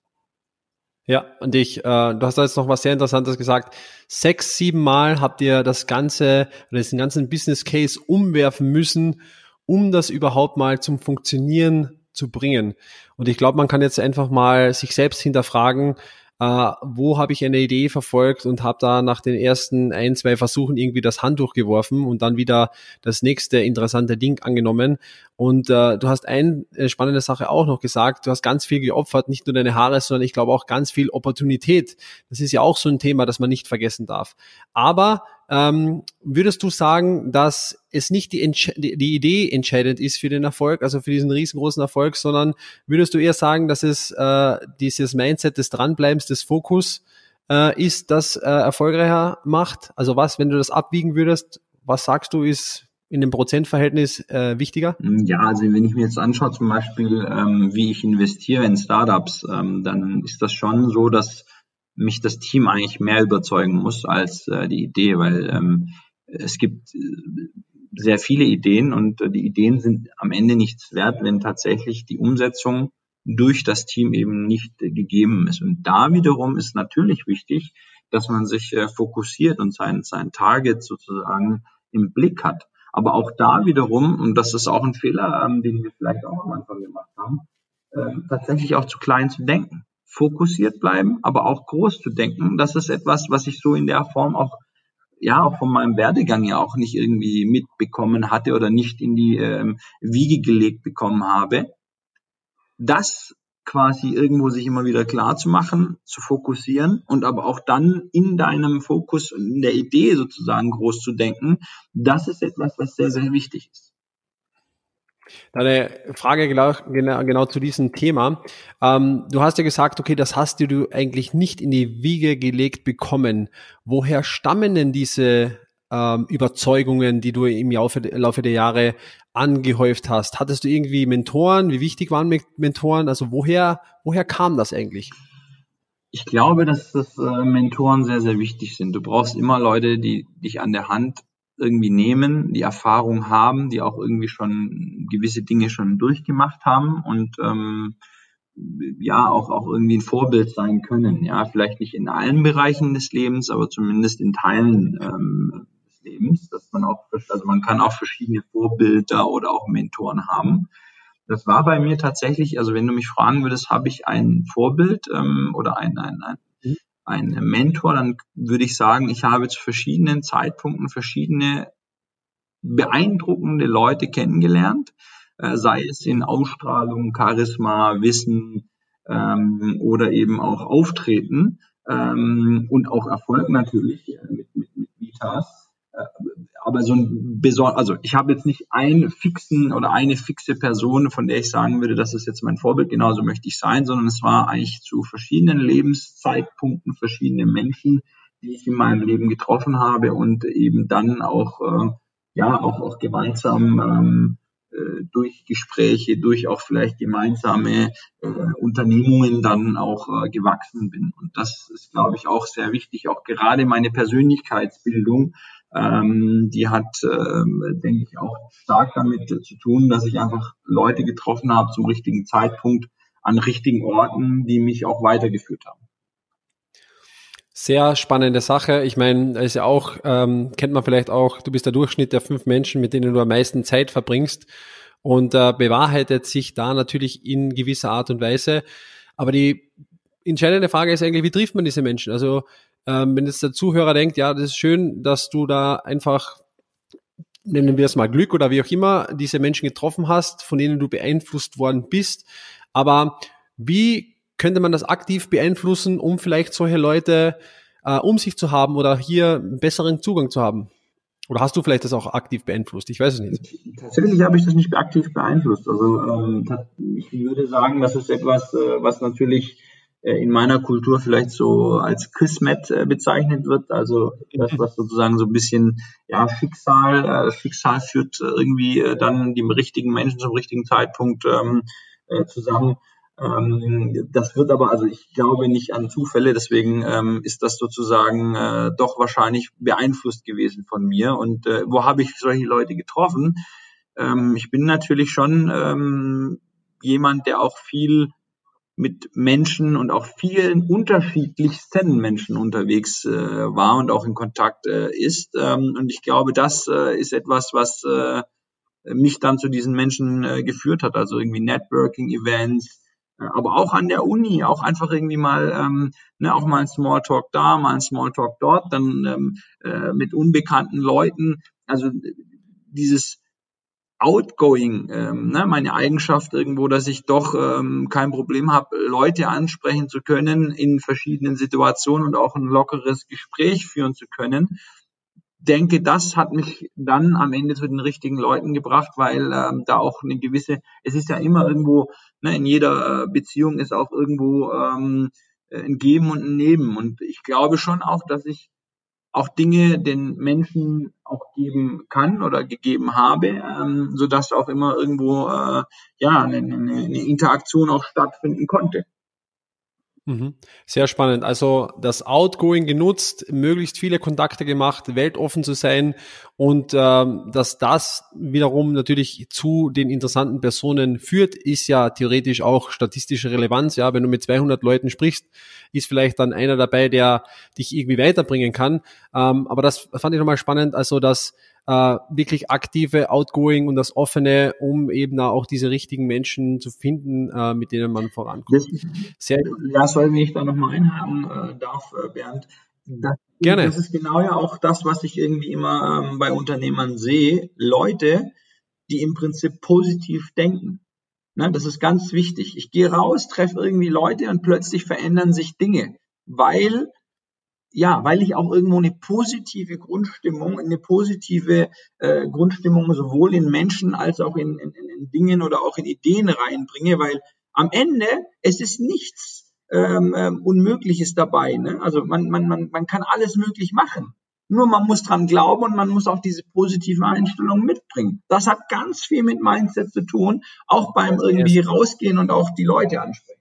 Ja, und ich, äh, du hast da jetzt noch was sehr Interessantes gesagt. Sechs, sieben Mal habt ihr das ganze, diesen ganzen Business Case umwerfen müssen, um das überhaupt mal zum Funktionieren zu bringen. Und ich glaube, man kann jetzt einfach mal sich selbst hinterfragen, äh, wo habe ich eine Idee verfolgt und habe da nach den ersten ein, zwei Versuchen irgendwie das Handtuch geworfen und dann wieder das nächste interessante Ding angenommen. Und äh, du hast eine äh, spannende Sache auch noch gesagt, du hast ganz viel geopfert, nicht nur deine Haare, sondern ich glaube auch ganz viel Opportunität. Das ist ja auch so ein Thema, das man nicht vergessen darf. Aber ähm, würdest du sagen, dass es nicht die, die Idee entscheidend ist für den Erfolg, also für diesen riesengroßen Erfolg, sondern würdest du eher sagen, dass es äh, dieses Mindset des Dranbleibens, des Fokus äh, ist, das äh, erfolgreicher macht? Also was, wenn du das abwiegen würdest, was sagst du, ist in dem Prozentverhältnis äh, wichtiger? Ja, also wenn ich mir jetzt anschaue, zum Beispiel, ähm, wie ich investiere in Startups, ähm, dann ist das schon so, dass mich das Team eigentlich mehr überzeugen muss als äh, die Idee, weil ähm, es gibt äh, sehr viele Ideen und äh, die Ideen sind am Ende nichts wert, wenn tatsächlich die Umsetzung durch das Team eben nicht äh, gegeben ist. Und da wiederum ist natürlich wichtig, dass man sich äh, fokussiert und sein, sein Target sozusagen im Blick hat. Aber auch da wiederum, und das ist auch ein Fehler, ähm, den wir vielleicht auch am Anfang gemacht haben, äh, tatsächlich auch zu klein zu denken. Fokussiert bleiben, aber auch groß zu denken. Das ist etwas, was ich so in der Form auch ja auch von meinem Werdegang ja auch nicht irgendwie mitbekommen hatte oder nicht in die ähm, Wiege gelegt bekommen habe. Das quasi irgendwo sich immer wieder klar zu machen, zu fokussieren und aber auch dann in deinem Fokus, in der Idee sozusagen groß zu denken, das ist etwas, was sehr, sehr wichtig ist. Eine Frage genau, genau, zu diesem Thema. Ähm, du hast ja gesagt, okay, das hast du eigentlich nicht in die Wiege gelegt bekommen. Woher stammen denn diese ähm, Überzeugungen, die du im Laufe, Laufe der Jahre angehäuft hast? Hattest du irgendwie Mentoren? Wie wichtig waren Mentoren? Also woher, woher kam das eigentlich? Ich glaube, dass das äh, Mentoren sehr, sehr wichtig sind. Du brauchst immer Leute, die dich an der Hand irgendwie nehmen, die Erfahrung haben, die auch irgendwie schon gewisse Dinge schon durchgemacht haben und ähm, ja auch auch irgendwie ein Vorbild sein können. Ja, vielleicht nicht in allen Bereichen des Lebens, aber zumindest in Teilen ähm, des Lebens, dass man auch also man kann auch verschiedene Vorbilder oder auch Mentoren haben. Das war bei mir tatsächlich, also wenn du mich fragen würdest, habe ich ein Vorbild ähm, oder ein, ein, ein ein Mentor, dann würde ich sagen, ich habe zu verschiedenen Zeitpunkten verschiedene beeindruckende Leute kennengelernt, äh, sei es in Ausstrahlung, Charisma, Wissen ähm, oder eben auch Auftreten ähm, und auch Erfolg natürlich äh, mit, mit, mit Vitas. Aber so ein besonders, also ich habe jetzt nicht einen fixen oder eine fixe Person, von der ich sagen würde, das ist jetzt mein Vorbild, genauso möchte ich sein, sondern es war eigentlich zu verschiedenen Lebenszeitpunkten verschiedene Menschen, die ich in meinem Leben getroffen habe und eben dann auch äh, ja auch auch gemeinsam ähm, äh, durch Gespräche, durch auch vielleicht gemeinsame äh, Unternehmungen dann auch äh, gewachsen bin. Und das ist, glaube ich, auch sehr wichtig. Auch gerade meine Persönlichkeitsbildung ähm, die hat, ähm, denke ich, auch stark damit zu tun, dass ich einfach Leute getroffen habe zum richtigen Zeitpunkt an richtigen Orten, die mich auch weitergeführt haben. Sehr spannende Sache. Ich meine, ist ja auch, ähm, kennt man vielleicht auch, du bist der Durchschnitt der fünf Menschen, mit denen du am meisten Zeit verbringst. Und äh, bewahrheitet sich da natürlich in gewisser Art und Weise. Aber die entscheidende Frage ist eigentlich, wie trifft man diese Menschen? Also ähm, wenn jetzt der Zuhörer denkt, ja, das ist schön, dass du da einfach, nennen wir es mal Glück oder wie auch immer, diese Menschen getroffen hast, von denen du beeinflusst worden bist. Aber wie könnte man das aktiv beeinflussen, um vielleicht solche Leute äh, um sich zu haben oder hier einen besseren Zugang zu haben? Oder hast du vielleicht das auch aktiv beeinflusst? Ich weiß es nicht. Tatsächlich habe ich das nicht aktiv beeinflusst. Also ähm, ich würde sagen, das ist etwas, äh, was natürlich in meiner Kultur vielleicht so als Kismet äh, bezeichnet wird, also das, was sozusagen so ein bisschen ja Schicksal, äh, Schicksal führt irgendwie äh, dann die richtigen Menschen zum richtigen Zeitpunkt ähm, äh, zusammen. Ähm, das wird aber, also ich glaube nicht an Zufälle, deswegen ähm, ist das sozusagen äh, doch wahrscheinlich beeinflusst gewesen von mir. Und äh, wo habe ich solche Leute getroffen? Ich bin natürlich schon jemand, der auch viel mit Menschen und auch vielen unterschiedlichsten Menschen unterwegs äh, war und auch in Kontakt äh, ist. Ähm, und ich glaube, das äh, ist etwas, was äh, mich dann zu diesen Menschen äh, geführt hat. Also irgendwie Networking-Events, äh, aber auch an der Uni, auch einfach irgendwie mal, ähm, ne, auch mal ein Smalltalk da, mal ein Smalltalk dort, dann ähm, äh, mit unbekannten Leuten. Also dieses outgoing, ähm, ne, meine Eigenschaft irgendwo, dass ich doch ähm, kein Problem habe, Leute ansprechen zu können in verschiedenen Situationen und auch ein lockeres Gespräch führen zu können. Denke, das hat mich dann am Ende zu den richtigen Leuten gebracht, weil ähm, da auch eine gewisse, es ist ja immer irgendwo, ne, in jeder Beziehung ist auch irgendwo ähm, ein Geben und ein Nehmen. Und ich glaube schon auch, dass ich auch Dinge den Menschen auch geben kann oder gegeben habe, ähm, so dass auch immer irgendwo äh, ja eine, eine, eine Interaktion auch stattfinden konnte. Mhm. Sehr spannend. Also das Outgoing genutzt, möglichst viele Kontakte gemacht, weltoffen zu sein Und ähm, dass das wiederum natürlich zu den interessanten Personen führt, ist ja theoretisch auch statistische Relevanz. Ja, wenn du mit 200 Leuten sprichst, ist vielleicht dann einer dabei, der dich irgendwie weiterbringen kann. Ähm, aber das fand ich nochmal spannend, also dass äh, wirklich aktive Outgoing und das Offene, um eben auch diese richtigen Menschen zu finden, äh, mit denen man vorankommt. Sehr ja, soll ich da nochmal einhaken äh, darf, äh, Bernd. Das, Gerne. Das ist genau ja auch das, was ich irgendwie immer ähm, bei Unternehmern sehe. Leute, die im Prinzip positiv denken. Ne, das ist ganz wichtig. Ich gehe raus, treffe irgendwie Leute und plötzlich verändern sich Dinge, weil ja, weil ich auch irgendwo eine positive Grundstimmung, eine positive äh, Grundstimmung sowohl in Menschen als auch in, in, in Dingen oder auch in Ideen reinbringe, weil am Ende es ist nichts ähm, ähm, Unmögliches dabei. Ne? Also man, man, man, man kann alles möglich machen. Nur man muss dran glauben und man muss auch diese positive Einstellung mitbringen. Das hat ganz viel mit Mindset zu tun, auch beim irgendwie rausgehen und auch die Leute ansprechen.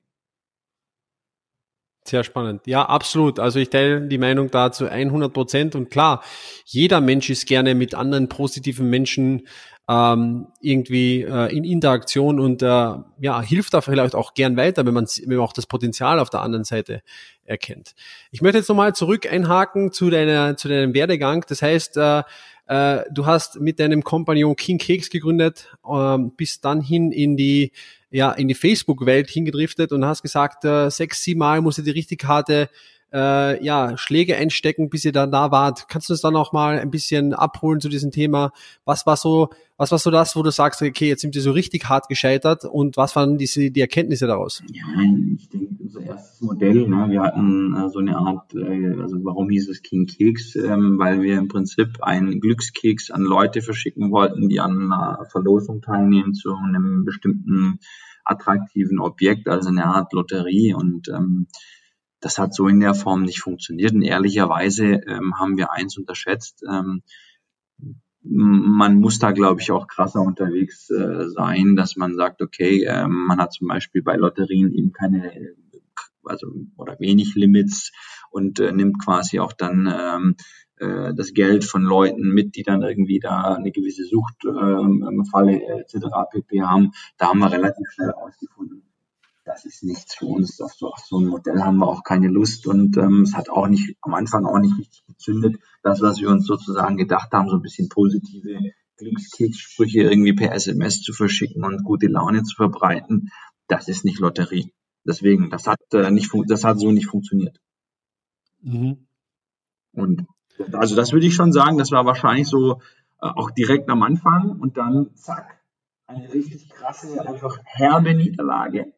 Sehr spannend. Ja, absolut. Also ich teile die Meinung dazu 100 Prozent. Und klar, jeder Mensch ist gerne mit anderen positiven Menschen ähm, irgendwie äh, in Interaktion und äh, ja, hilft da vielleicht auch gern weiter, wenn man, wenn man auch das Potenzial auf der anderen Seite erkennt. Ich möchte jetzt nochmal zurück einhaken zu, deiner, zu deinem Werdegang. Das heißt, äh, äh, du hast mit deinem Kompagnon King Cakes gegründet, äh, bis dann hin in die ja, in die Facebook-Welt hingedriftet und hast gesagt, äh, sechs, sieben Mal musst du die richtig harte äh, ja, Schläge einstecken, bis ihr dann da wart. Kannst du uns dann noch mal ein bisschen abholen zu diesem Thema? Was war so, was war so das, wo du sagst, okay, jetzt sind wir so richtig hart gescheitert und was waren diese, die Erkenntnisse daraus? Ja, ich denke, unser erstes Modell, ne, wir hatten äh, so eine Art, äh, also warum hieß es King Keks? Ähm, weil wir im Prinzip einen Glückskeks an Leute verschicken wollten, die an einer Verlosung teilnehmen zu einem bestimmten attraktiven Objekt, also eine Art Lotterie und ähm, das hat so in der Form nicht funktioniert. Und ehrlicherweise ähm, haben wir eins unterschätzt. Ähm, man muss da, glaube ich, auch krasser unterwegs äh, sein, dass man sagt, okay, äh, man hat zum Beispiel bei Lotterien eben keine, also oder wenig Limits und äh, nimmt quasi auch dann ähm, äh, das Geld von Leuten mit, die dann irgendwie da eine gewisse Suchtfalle äh, etc. pp haben. Da haben wir relativ schnell ausgefunden, das ist nichts für uns. Auf so, auf so ein Modell haben wir auch keine Lust und ähm, es hat auch nicht am Anfang auch nicht richtig gezündet. Das, was wir uns sozusagen gedacht haben, so ein bisschen positive Glückskekssprüche irgendwie per SMS zu verschicken und gute Laune zu verbreiten, das ist nicht Lotterie. Deswegen, das hat äh, nicht, das hat so nicht funktioniert. Mhm. Und also das würde ich schon sagen, das war wahrscheinlich so äh, auch direkt am Anfang und dann zack, eine richtig krasse, einfach herbe Niederlage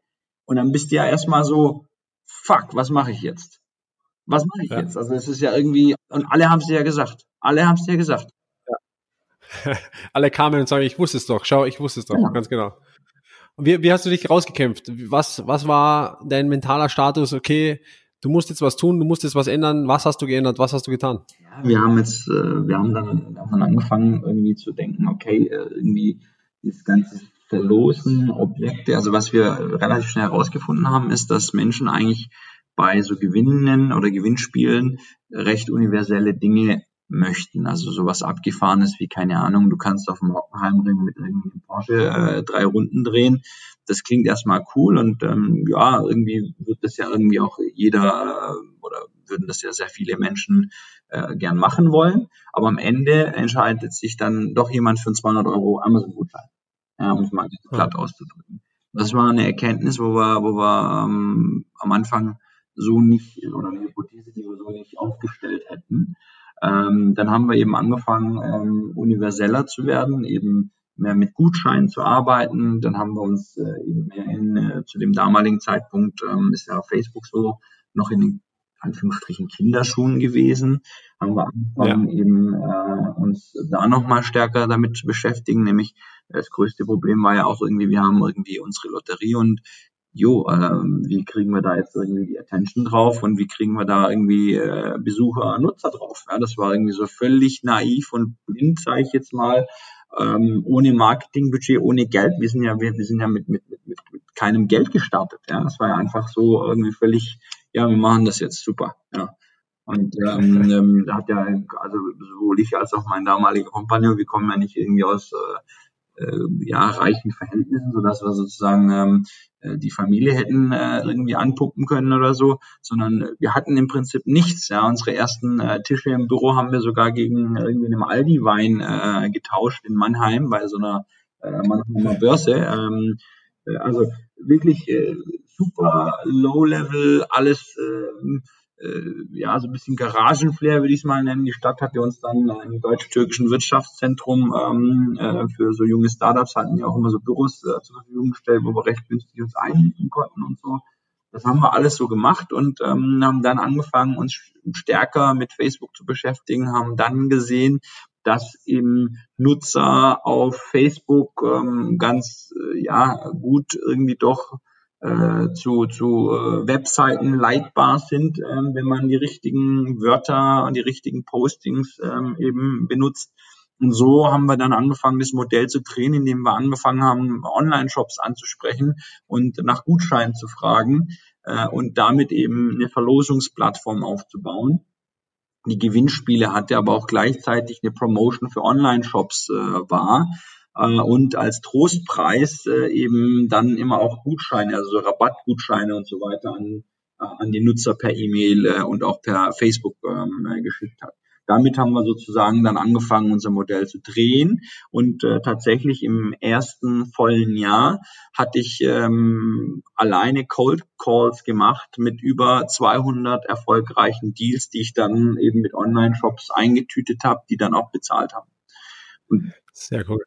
und dann bist du ja erstmal so, fuck, was mache ich jetzt? Was mache ich ja. jetzt? Also es ist ja irgendwie, und alle haben es dir ja gesagt. Alle haben es dir gesagt. Ja. alle kamen und sagen, ich wusste es doch, schau, ich wusste es doch, ja. ganz genau. Und wie, wie hast du dich rausgekämpft? Was, was war dein mentaler Status? Okay, du musst jetzt was tun, du musst jetzt was ändern. Was hast du geändert? Was hast du getan? Ja, wir haben jetzt, äh, wir haben dann, haben dann angefangen irgendwie zu denken, okay, äh, irgendwie das ganze verlosen Objekte. Also was wir relativ schnell herausgefunden haben, ist, dass Menschen eigentlich bei so Gewinnen oder Gewinnspielen recht universelle Dinge möchten. Also sowas abgefahrenes wie, keine Ahnung, du kannst auf dem Hockenheimring mit irgendeinem Porsche äh, drei Runden drehen. Das klingt erstmal cool und ähm, ja, irgendwie wird das ja irgendwie auch jeder äh, oder würden das ja sehr viele Menschen äh, gern machen wollen. Aber am Ende entscheidet sich dann doch jemand für einen 200 Euro Amazon-Gutschein ja, um es mal platt auszudrücken. Das war eine Erkenntnis, wo wir, wo wir ähm, am Anfang so nicht, oder eine Hypothese, die wir so nicht aufgestellt hätten. Ähm, dann haben wir eben angefangen, ähm, universeller zu werden, eben mehr mit Gutscheinen zu arbeiten. Dann haben wir uns äh, eben mehr in, äh, zu dem damaligen Zeitpunkt, ähm, ist ja Facebook so, noch in den Anführungsstrichen Kinderschuhen gewesen, haben wir angefangen, ja. eben äh, uns da nochmal stärker damit zu beschäftigen. Nämlich das größte Problem war ja auch irgendwie, wir haben irgendwie unsere Lotterie und jo, ähm, wie kriegen wir da jetzt irgendwie die Attention drauf und wie kriegen wir da irgendwie äh, Besucher, Nutzer drauf? Ja, das war irgendwie so völlig naiv und blind, sage ich jetzt mal, ähm, ohne Marketingbudget, ohne Geld. Wir sind ja, wir, wir sind ja mit, mit, mit, mit keinem Geld gestartet. Ja, das war ja einfach so irgendwie völlig ja, wir machen das jetzt super. Ja. Und ähm, ähm, da hat ja, also sowohl ich als auch mein damaliger Kompagnon, wir kommen ja nicht irgendwie aus äh, äh, ja, reichen Verhältnissen, sodass wir sozusagen ähm, äh, die Familie hätten äh, irgendwie anpumpen können oder so, sondern wir hatten im Prinzip nichts. Ja, unsere ersten äh, Tische im Büro haben wir sogar gegen irgendwie einem Aldi-Wein äh, getauscht in Mannheim bei so einer äh, Mannheimer Börse. Ähm, äh, also wirklich äh, super Low-Level, alles äh, äh, ja, so ein bisschen Garagenflair, würde ich es mal nennen. Die Stadt hatte uns dann im deutsch-türkischen Wirtschaftszentrum ähm, äh, für so junge Startups hatten ja auch immer so Büros äh, zur Verfügung gestellt, wo wir recht günstig uns einmieten konnten und so. Das haben wir alles so gemacht und ähm, haben dann angefangen, uns stärker mit Facebook zu beschäftigen, haben dann gesehen, dass eben Nutzer auf Facebook ähm, ganz äh, ja gut irgendwie doch äh, zu, zu äh, Webseiten leitbar sind, ähm, wenn man die richtigen Wörter und die richtigen Postings ähm, eben benutzt. Und so haben wir dann angefangen, das Modell zu drehen, indem wir angefangen haben, Online-Shops anzusprechen und nach Gutscheinen zu fragen äh, und damit eben eine Verlosungsplattform aufzubauen. Die Gewinnspiele hatte aber auch gleichzeitig eine Promotion für Online-Shops äh, war äh, und als Trostpreis äh, eben dann immer auch Gutscheine, also Rabattgutscheine und so weiter an, äh, an die Nutzer per E-Mail äh, und auch per Facebook ähm, äh, geschickt hat. Damit haben wir sozusagen dann angefangen, unser Modell zu drehen. Und äh, tatsächlich im ersten vollen Jahr hatte ich ähm, alleine Cold Calls gemacht mit über 200 erfolgreichen Deals, die ich dann eben mit Online-Shops eingetütet habe, die dann auch bezahlt haben. Und Sehr cool.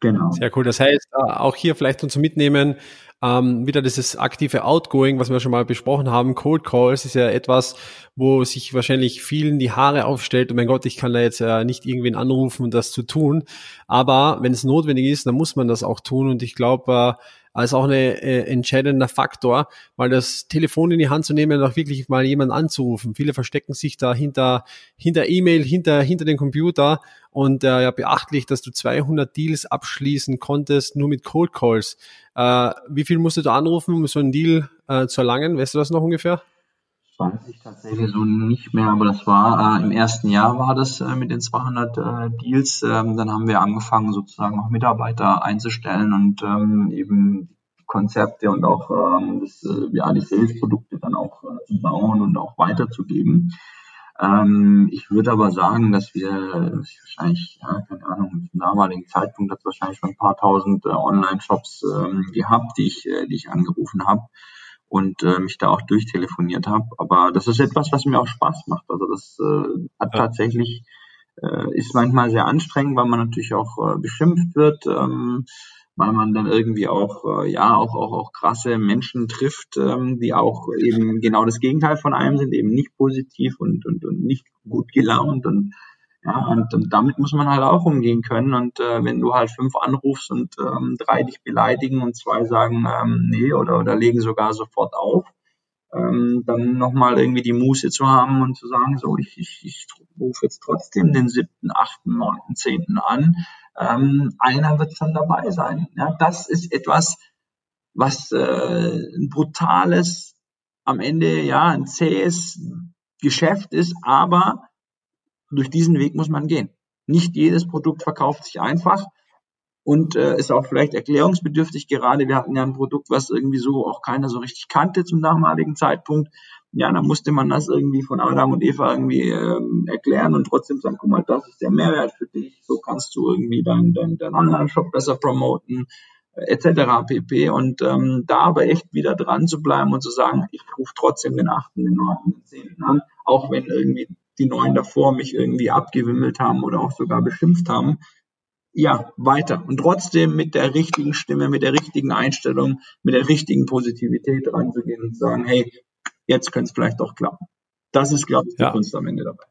Genau. Sehr cool. Das heißt, äh, auch hier vielleicht uns mitnehmen, ähm, wieder dieses aktive Outgoing, was wir schon mal besprochen haben, Cold Calls ist ja etwas, wo sich wahrscheinlich vielen die Haare aufstellt. Und mein Gott, ich kann da jetzt äh, nicht irgendwen anrufen, um das zu tun. Aber wenn es notwendig ist, dann muss man das auch tun. Und ich glaube, äh, als auch ein äh, entscheidender Faktor, weil das Telefon in die Hand zu nehmen und auch wirklich mal jemanden anzurufen. Viele verstecken sich da hinter hinter E-Mail, hinter hinter den Computer und äh, ja beachtlich, dass du 200 Deals abschließen konntest nur mit Cold Calls. Äh, wie viel musst du da anrufen, um so einen Deal äh, zu erlangen? Weißt du das noch ungefähr? Weiß ich tatsächlich so nicht mehr, aber das war äh, im ersten Jahr war das äh, mit den 200 äh, Deals. Ähm, dann haben wir angefangen sozusagen auch Mitarbeiter einzustellen und ähm, eben Konzepte und auch ähm, das, äh, ja, die Sales-Produkte dann auch äh, zu bauen und auch weiterzugeben. Ähm, ich würde aber sagen, dass wir wahrscheinlich, ja, keine Ahnung, zum damaligen Zeitpunkt hat es wahrscheinlich schon ein paar tausend äh, Online-Shops ähm, gehabt, die ich, die ich angerufen habe und äh, mich da auch durchtelefoniert habe. Aber das ist etwas, was mir auch Spaß macht. Also das äh, hat tatsächlich, äh, ist manchmal sehr anstrengend, weil man natürlich auch äh, beschimpft wird, ähm, weil man dann irgendwie auch, äh, ja, auch, auch, auch krasse Menschen trifft, ähm, die auch eben genau das Gegenteil von einem sind, eben nicht positiv und, und, und nicht gut gelaunt und ja, und, und damit muss man halt auch umgehen können. Und äh, wenn du halt fünf anrufst und ähm, drei dich beleidigen und zwei sagen ähm, nee oder, oder legen sogar sofort auf, ähm, dann nochmal irgendwie die Muße zu haben und zu sagen, so, ich, ich, ich rufe jetzt trotzdem den siebten, achten, neunten, zehnten an. Ähm, einer wird schon dabei sein. Ja, das ist etwas, was äh, ein brutales, am Ende ja ein zähes Geschäft ist, aber durch diesen Weg muss man gehen. Nicht jedes Produkt verkauft sich einfach und äh, ist auch vielleicht erklärungsbedürftig. Gerade wir hatten ja ein Produkt, was irgendwie so auch keiner so richtig kannte zum damaligen Zeitpunkt. Ja, dann musste man das irgendwie von Adam und Eva irgendwie ähm, erklären und trotzdem sagen, guck mal, das ist der Mehrwert für dich. So kannst du irgendwie deinen dein, dein Online-Shop besser promoten äh, etc. pp. Und ähm, da aber echt wieder dran zu bleiben und zu sagen, ich rufe trotzdem den achten, den neunten, den zehnten an, auch wenn irgendwie die Neuen davor mich irgendwie abgewimmelt haben oder auch sogar beschimpft haben. Ja, weiter. Und trotzdem mit der richtigen Stimme, mit der richtigen Einstellung, mit der richtigen Positivität ranzugehen und sagen, hey, jetzt könnte es vielleicht doch klappen. Das ist, glaube ich, die ja. Kunst am Ende dabei.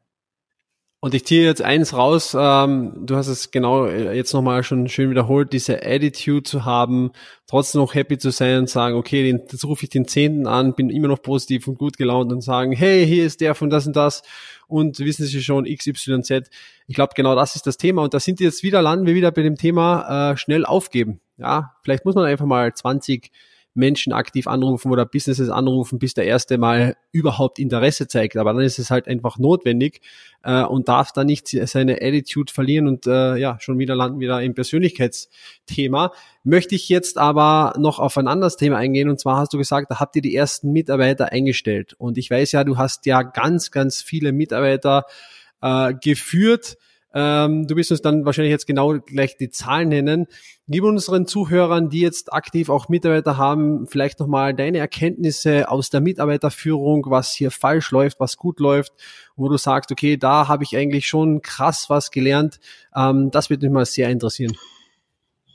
Und ich ziehe jetzt eins raus, ähm, du hast es genau äh, jetzt nochmal schon schön wiederholt, diese Attitude zu haben, trotzdem noch happy zu sein und sagen, okay, den, jetzt rufe ich den Zehnten an, bin immer noch positiv und gut gelaunt und sagen, hey, hier ist der von das und das und wissen Sie schon XYZ. Ich glaube, genau das ist das Thema und da sind jetzt wieder, landen wir wieder bei dem Thema äh, schnell aufgeben. Ja, vielleicht muss man einfach mal 20 Menschen aktiv anrufen oder Businesses anrufen, bis der erste mal überhaupt Interesse zeigt. Aber dann ist es halt einfach notwendig äh, und darf da nicht seine Attitude verlieren und äh, ja, schon wieder landen wir da im Persönlichkeitsthema. Möchte ich jetzt aber noch auf ein anderes Thema eingehen und zwar hast du gesagt, da habt ihr die ersten Mitarbeiter eingestellt und ich weiß ja, du hast ja ganz, ganz viele Mitarbeiter äh, geführt ähm, du wirst uns dann wahrscheinlich jetzt genau gleich die Zahlen nennen. Gib unseren Zuhörern, die jetzt aktiv auch Mitarbeiter haben, vielleicht nochmal deine Erkenntnisse aus der Mitarbeiterführung, was hier falsch läuft, was gut läuft, wo du sagst, okay, da habe ich eigentlich schon krass was gelernt. Ähm, das würde mich mal sehr interessieren.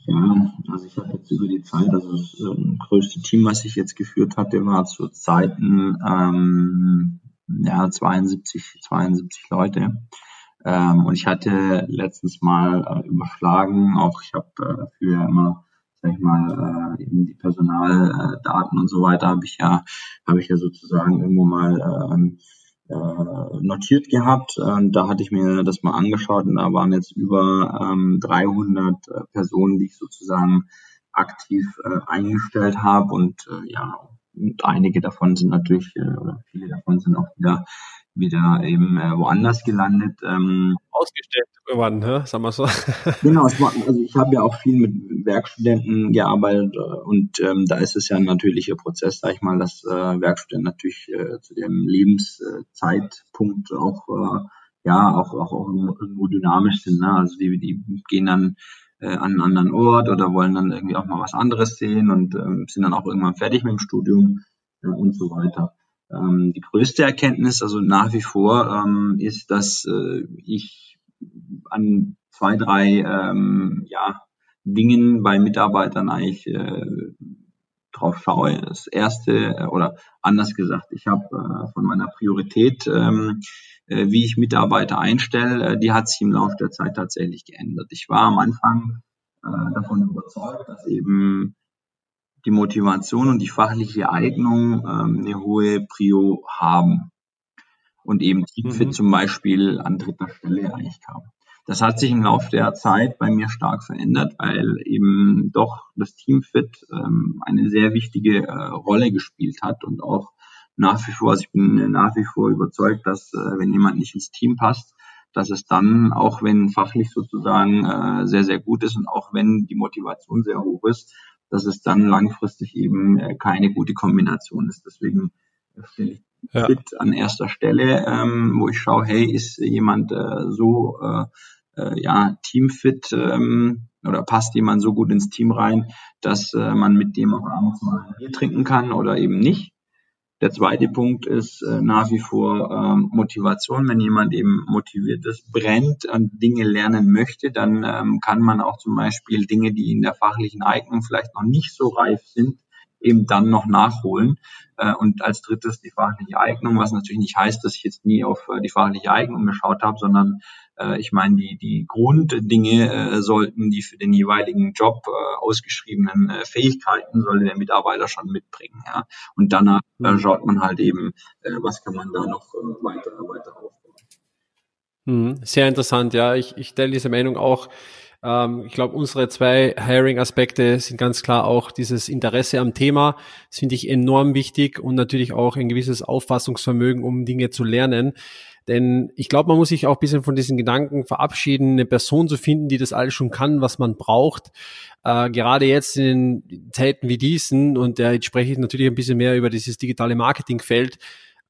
Ja, also ich habe jetzt über die Zeit, also das ähm, größte Team, was ich jetzt geführt hatte, war zu Zeiten ähm, ja, 72, 72 Leute. Ähm, und ich hatte letztens mal äh, überschlagen, auch ich habe äh, für immer, sag ich mal, äh, eben die Personaldaten und so weiter habe ich ja, habe ich ja sozusagen irgendwo mal ähm, äh, notiert gehabt. Und da hatte ich mir das mal angeschaut und da waren jetzt über ähm, 300 äh, Personen, die ich sozusagen aktiv äh, eingestellt habe und äh, ja, und einige davon sind natürlich, äh, oder viele davon sind auch wieder wieder eben äh, woanders gelandet. Ähm, Ausgestellt irgendwann, ne? sagen wir so. genau, war, also ich habe ja auch viel mit Werkstudenten gearbeitet äh, und ähm, da ist es ja ein natürlicher Prozess, sag ich mal, dass äh, Werkstudenten natürlich äh, zu dem Lebenszeitpunkt auch äh, ja auch, auch, auch irgendwo dynamisch sind. Ne? Also die, die gehen dann äh, an einen anderen Ort oder wollen dann irgendwie auch mal was anderes sehen und ähm, sind dann auch irgendwann fertig mit dem Studium äh, und so weiter. Ähm, die größte Erkenntnis, also nach wie vor, ähm, ist, dass äh, ich an zwei, drei ähm, ja, Dingen bei Mitarbeitern eigentlich äh, drauf schaue. Das erste, äh, oder anders gesagt, ich habe äh, von meiner Priorität, ähm, äh, wie ich Mitarbeiter einstelle, äh, die hat sich im Laufe der Zeit tatsächlich geändert. Ich war am Anfang äh, davon überzeugt, dass eben die Motivation und die fachliche Eignung ähm, eine hohe Prio haben und eben Teamfit mhm. zum Beispiel an dritter Stelle eigentlich kam. Das hat sich im Laufe der Zeit bei mir stark verändert, weil eben doch das Teamfit ähm, eine sehr wichtige äh, Rolle gespielt hat und auch nach wie vor, also ich bin nach wie vor überzeugt, dass äh, wenn jemand nicht ins Team passt, dass es dann, auch wenn fachlich sozusagen äh, sehr, sehr gut ist und auch wenn die Motivation sehr hoch ist, dass es dann langfristig eben äh, keine gute Kombination ist. Deswegen stelle ich ja. Fit an erster Stelle, ähm, wo ich schaue, hey, ist jemand äh, so äh, äh, ja Teamfit ähm, oder passt jemand so gut ins Team rein, dass äh, man mit dem auch abends mal ein Bier trinken kann oder eben nicht. Der zweite Punkt ist äh, nach wie vor ähm, Motivation. Wenn jemand eben motiviert ist, brennt und Dinge lernen möchte, dann ähm, kann man auch zum Beispiel Dinge, die in der fachlichen Eignung vielleicht noch nicht so reif sind, eben dann noch nachholen. Äh, und als drittes die fachliche Eignung, was natürlich nicht heißt, dass ich jetzt nie auf äh, die fachliche Eignung geschaut habe, sondern äh, ich meine, die, die Grunddinge sollten die für den jeweiligen Job ausgeschriebenen Fähigkeiten sollte der Mitarbeiter schon mitbringen. Ja. Und danach mhm. schaut man halt eben, was kann man da noch weiter, weiter aufbauen. Mhm. Sehr interessant, ja. Ich, ich teile diese Meinung auch. Ähm, ich glaube, unsere zwei Hiring-Aspekte sind ganz klar auch dieses Interesse am Thema. Das finde ich enorm wichtig und natürlich auch ein gewisses Auffassungsvermögen, um Dinge zu lernen. Denn ich glaube, man muss sich auch ein bisschen von diesen Gedanken verabschieden, eine Person zu finden, die das alles schon kann, was man braucht. Äh, gerade jetzt in Zeiten wie diesen, und äh, jetzt spreche ich natürlich ein bisschen mehr über dieses digitale Marketingfeld,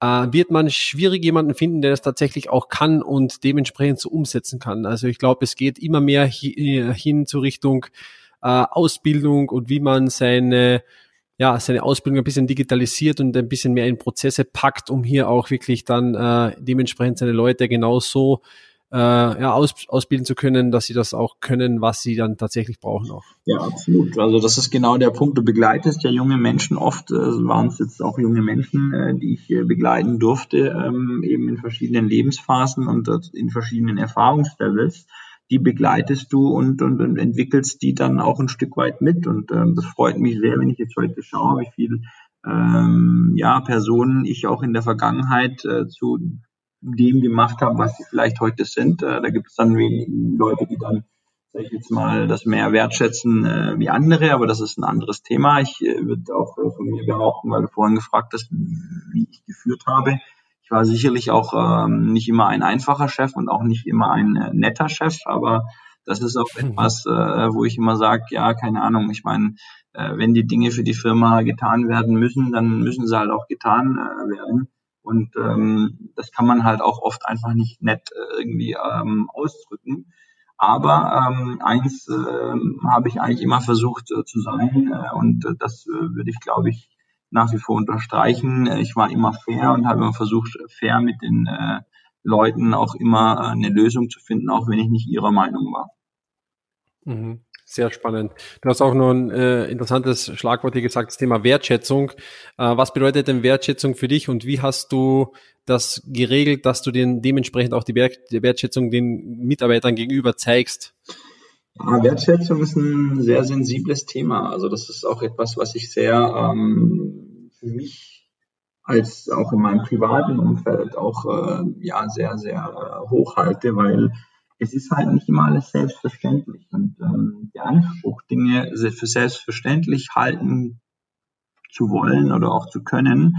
äh, wird man schwierig jemanden finden, der das tatsächlich auch kann und dementsprechend so umsetzen kann. Also ich glaube, es geht immer mehr hi hin zur Richtung äh, Ausbildung und wie man seine ja, seine Ausbildung ein bisschen digitalisiert und ein bisschen mehr in Prozesse packt, um hier auch wirklich dann äh, dementsprechend seine Leute genauso äh, ja, aus, ausbilden zu können, dass sie das auch können, was sie dann tatsächlich brauchen auch. Ja, absolut. Also das ist genau der Punkt. Du begleitest ja junge Menschen oft, äh, waren es jetzt auch junge Menschen, äh, die ich äh, begleiten durfte, ähm, eben in verschiedenen Lebensphasen und in verschiedenen Erfahrungslevels. Die begleitest du und, und, und entwickelst die dann auch ein Stück weit mit. Und ähm, das freut mich sehr, wenn ich jetzt heute schaue, wie viel ähm, ja, Personen ich auch in der Vergangenheit äh, zu dem gemacht haben, was sie vielleicht heute sind. Äh, da gibt es dann Leute, die dann sag ich jetzt mal, das mehr wertschätzen äh, wie andere, aber das ist ein anderes Thema. Ich äh, würde auch äh, von mir behaupten, weil du vorhin gefragt hast, wie ich geführt habe. Ich war sicherlich auch ähm, nicht immer ein einfacher Chef und auch nicht immer ein äh, netter Chef, aber das ist auch mhm. etwas, äh, wo ich immer sage, ja, keine Ahnung, ich meine, äh, wenn die Dinge für die Firma getan werden müssen, dann müssen sie halt auch getan äh, werden. Und ähm, das kann man halt auch oft einfach nicht nett äh, irgendwie ähm, ausdrücken. Aber ähm, eins äh, habe ich eigentlich immer versucht äh, zu sein äh, und äh, das äh, würde ich, glaube ich, nach wie vor unterstreichen. Äh, ich war immer fair und habe immer versucht, fair mit den äh, Leuten auch immer äh, eine Lösung zu finden, auch wenn ich nicht ihrer Meinung war. Mhm. Sehr spannend. Du hast auch noch ein äh, interessantes Schlagwort hier gesagt, das Thema Wertschätzung. Äh, was bedeutet denn Wertschätzung für dich und wie hast du das geregelt, dass du den dementsprechend auch die, Wert, die Wertschätzung den Mitarbeitern gegenüber zeigst? Ja, Wertschätzung ist ein sehr sensibles Thema. Also das ist auch etwas, was ich sehr ähm, für mich als auch in meinem privaten Umfeld auch äh, ja sehr sehr äh, hochhalte, weil es ist halt nicht immer alles selbstverständlich. Und ähm, der Anspruch, Dinge für selbstverständlich halten zu wollen oder auch zu können,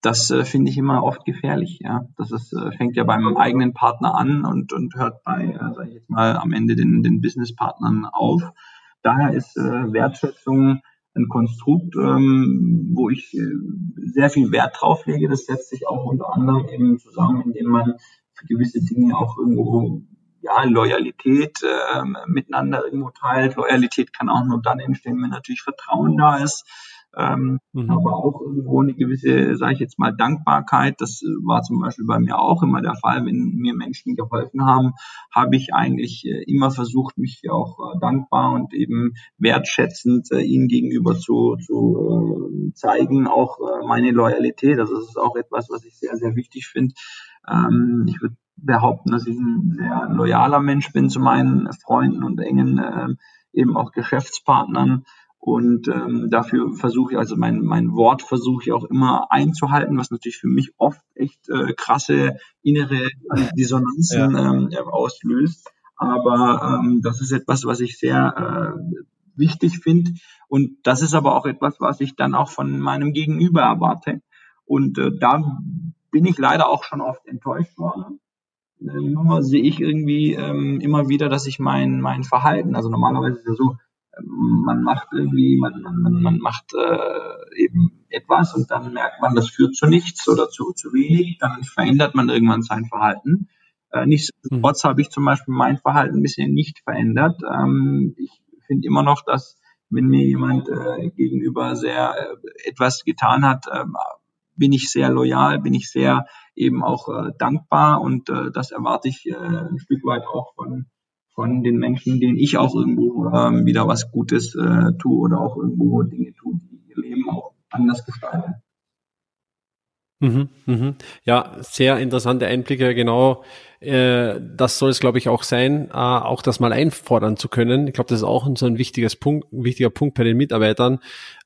das äh, finde ich immer oft gefährlich. Ja, das ist, äh, fängt ja beim eigenen Partner an und, und hört bei, äh, sag ich jetzt mal, am Ende den, den Businesspartnern auf. Daher ist äh, Wertschätzung ein Konstrukt, ähm, wo ich äh, sehr viel Wert drauf lege. Das setzt sich auch unter anderem eben zusammen, indem man für gewisse Dinge auch irgendwo ja, Loyalität äh, miteinander irgendwo teilt. Loyalität kann auch nur dann entstehen, wenn natürlich Vertrauen da ist. Ähm, mhm. aber auch irgendwo eine gewisse, sage ich jetzt mal, Dankbarkeit. Das war zum Beispiel bei mir auch immer der Fall, wenn mir Menschen geholfen haben, habe ich eigentlich äh, immer versucht, mich auch äh, dankbar und eben wertschätzend äh, ihnen gegenüber zu, zu äh, zeigen, auch äh, meine Loyalität. Also das ist auch etwas, was ich sehr, sehr wichtig finde. Ähm, ich würde behaupten, dass ich ein sehr loyaler Mensch bin zu meinen Freunden und engen äh, eben auch Geschäftspartnern. Und ähm, dafür versuche ich, also mein, mein Wort versuche ich auch immer einzuhalten, was natürlich für mich oft echt äh, krasse innere Dissonanzen ja. ähm, auslöst. Aber ähm, das ist etwas, was ich sehr äh, wichtig finde. Und das ist aber auch etwas, was ich dann auch von meinem Gegenüber erwarte. Und äh, da bin ich leider auch schon oft enttäuscht worden nur sehe ich irgendwie ähm, immer wieder, dass ich mein, mein Verhalten, also normalerweise ist es ja so, ähm, man macht irgendwie, man, man, man macht äh, eben etwas und dann merkt man, das führt zu nichts oder zu, zu wenig, dann verändert man irgendwann sein Verhalten. Äh, nichtsdestotrotz mhm. habe ich zum Beispiel mein Verhalten bisher nicht verändert. Ähm, ich finde immer noch, dass wenn mir jemand äh, gegenüber sehr äh, etwas getan hat, äh, bin ich sehr loyal, bin ich sehr eben auch äh, dankbar und äh, das erwarte ich äh, ein Stück weit auch von, von den Menschen, denen ich auch irgendwo ähm, wieder was Gutes äh, tue oder auch irgendwo Dinge tue, die ihr Leben auch anders gestalten. Mhm, mhm. Ja, sehr interessante Einblicke, genau äh, das soll es, glaube ich, auch sein, äh, auch das mal einfordern zu können. Ich glaube, das ist auch so ein wichtiges Punkt, ein wichtiger Punkt bei den Mitarbeitern.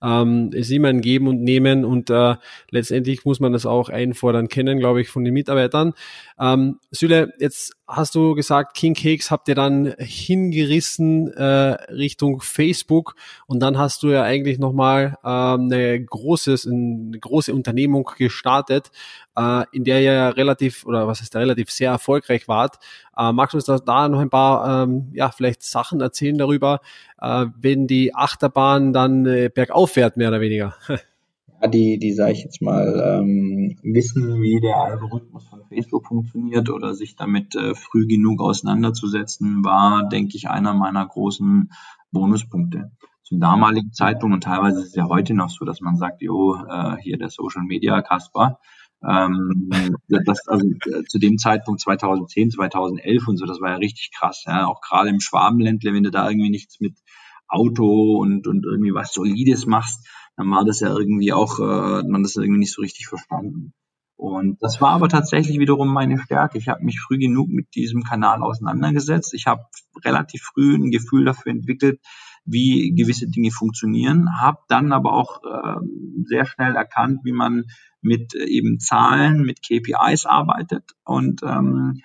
Ähm, es ist immer ein Geben und Nehmen und äh, letztendlich muss man das auch einfordern kennen, glaube ich, von den Mitarbeitern. Ähm, Süle, jetzt hast du gesagt, King Cakes habt ihr dann hingerissen äh, Richtung Facebook und dann hast du ja eigentlich nochmal ähm, eine eine große Unternehmung gestartet, äh, in der ihr ja relativ, oder was heißt relativ sehr erfolgreich wart. Äh, magst du uns da, da noch ein paar, ähm, ja, vielleicht Sachen erzählen darüber, äh, wenn die Achterbahn dann äh, bergauf fährt, mehr oder weniger? ja, die, die sage ich jetzt mal, ähm, wissen, wie der Algorithmus von Facebook funktioniert oder sich damit äh, früh genug auseinanderzusetzen, war, denke ich, einer meiner großen Bonuspunkte zum damaligen Zeitpunkt und teilweise ist es ja heute noch so, dass man sagt, jo, äh, hier der Social Media Kasper, ähm, das, also äh, zu dem Zeitpunkt 2010, 2011 und so, das war ja richtig krass. Ja? Auch gerade im Schwabenländle, wenn du da irgendwie nichts mit Auto und, und irgendwie was Solides machst, dann war das ja irgendwie auch, äh, man das irgendwie nicht so richtig verstanden. Und das war aber tatsächlich wiederum meine Stärke. Ich habe mich früh genug mit diesem Kanal auseinandergesetzt. Ich habe relativ früh ein Gefühl dafür entwickelt, wie gewisse Dinge funktionieren, habe dann aber auch äh, sehr schnell erkannt, wie man mit äh, eben Zahlen, mit KPIs arbeitet und ähm,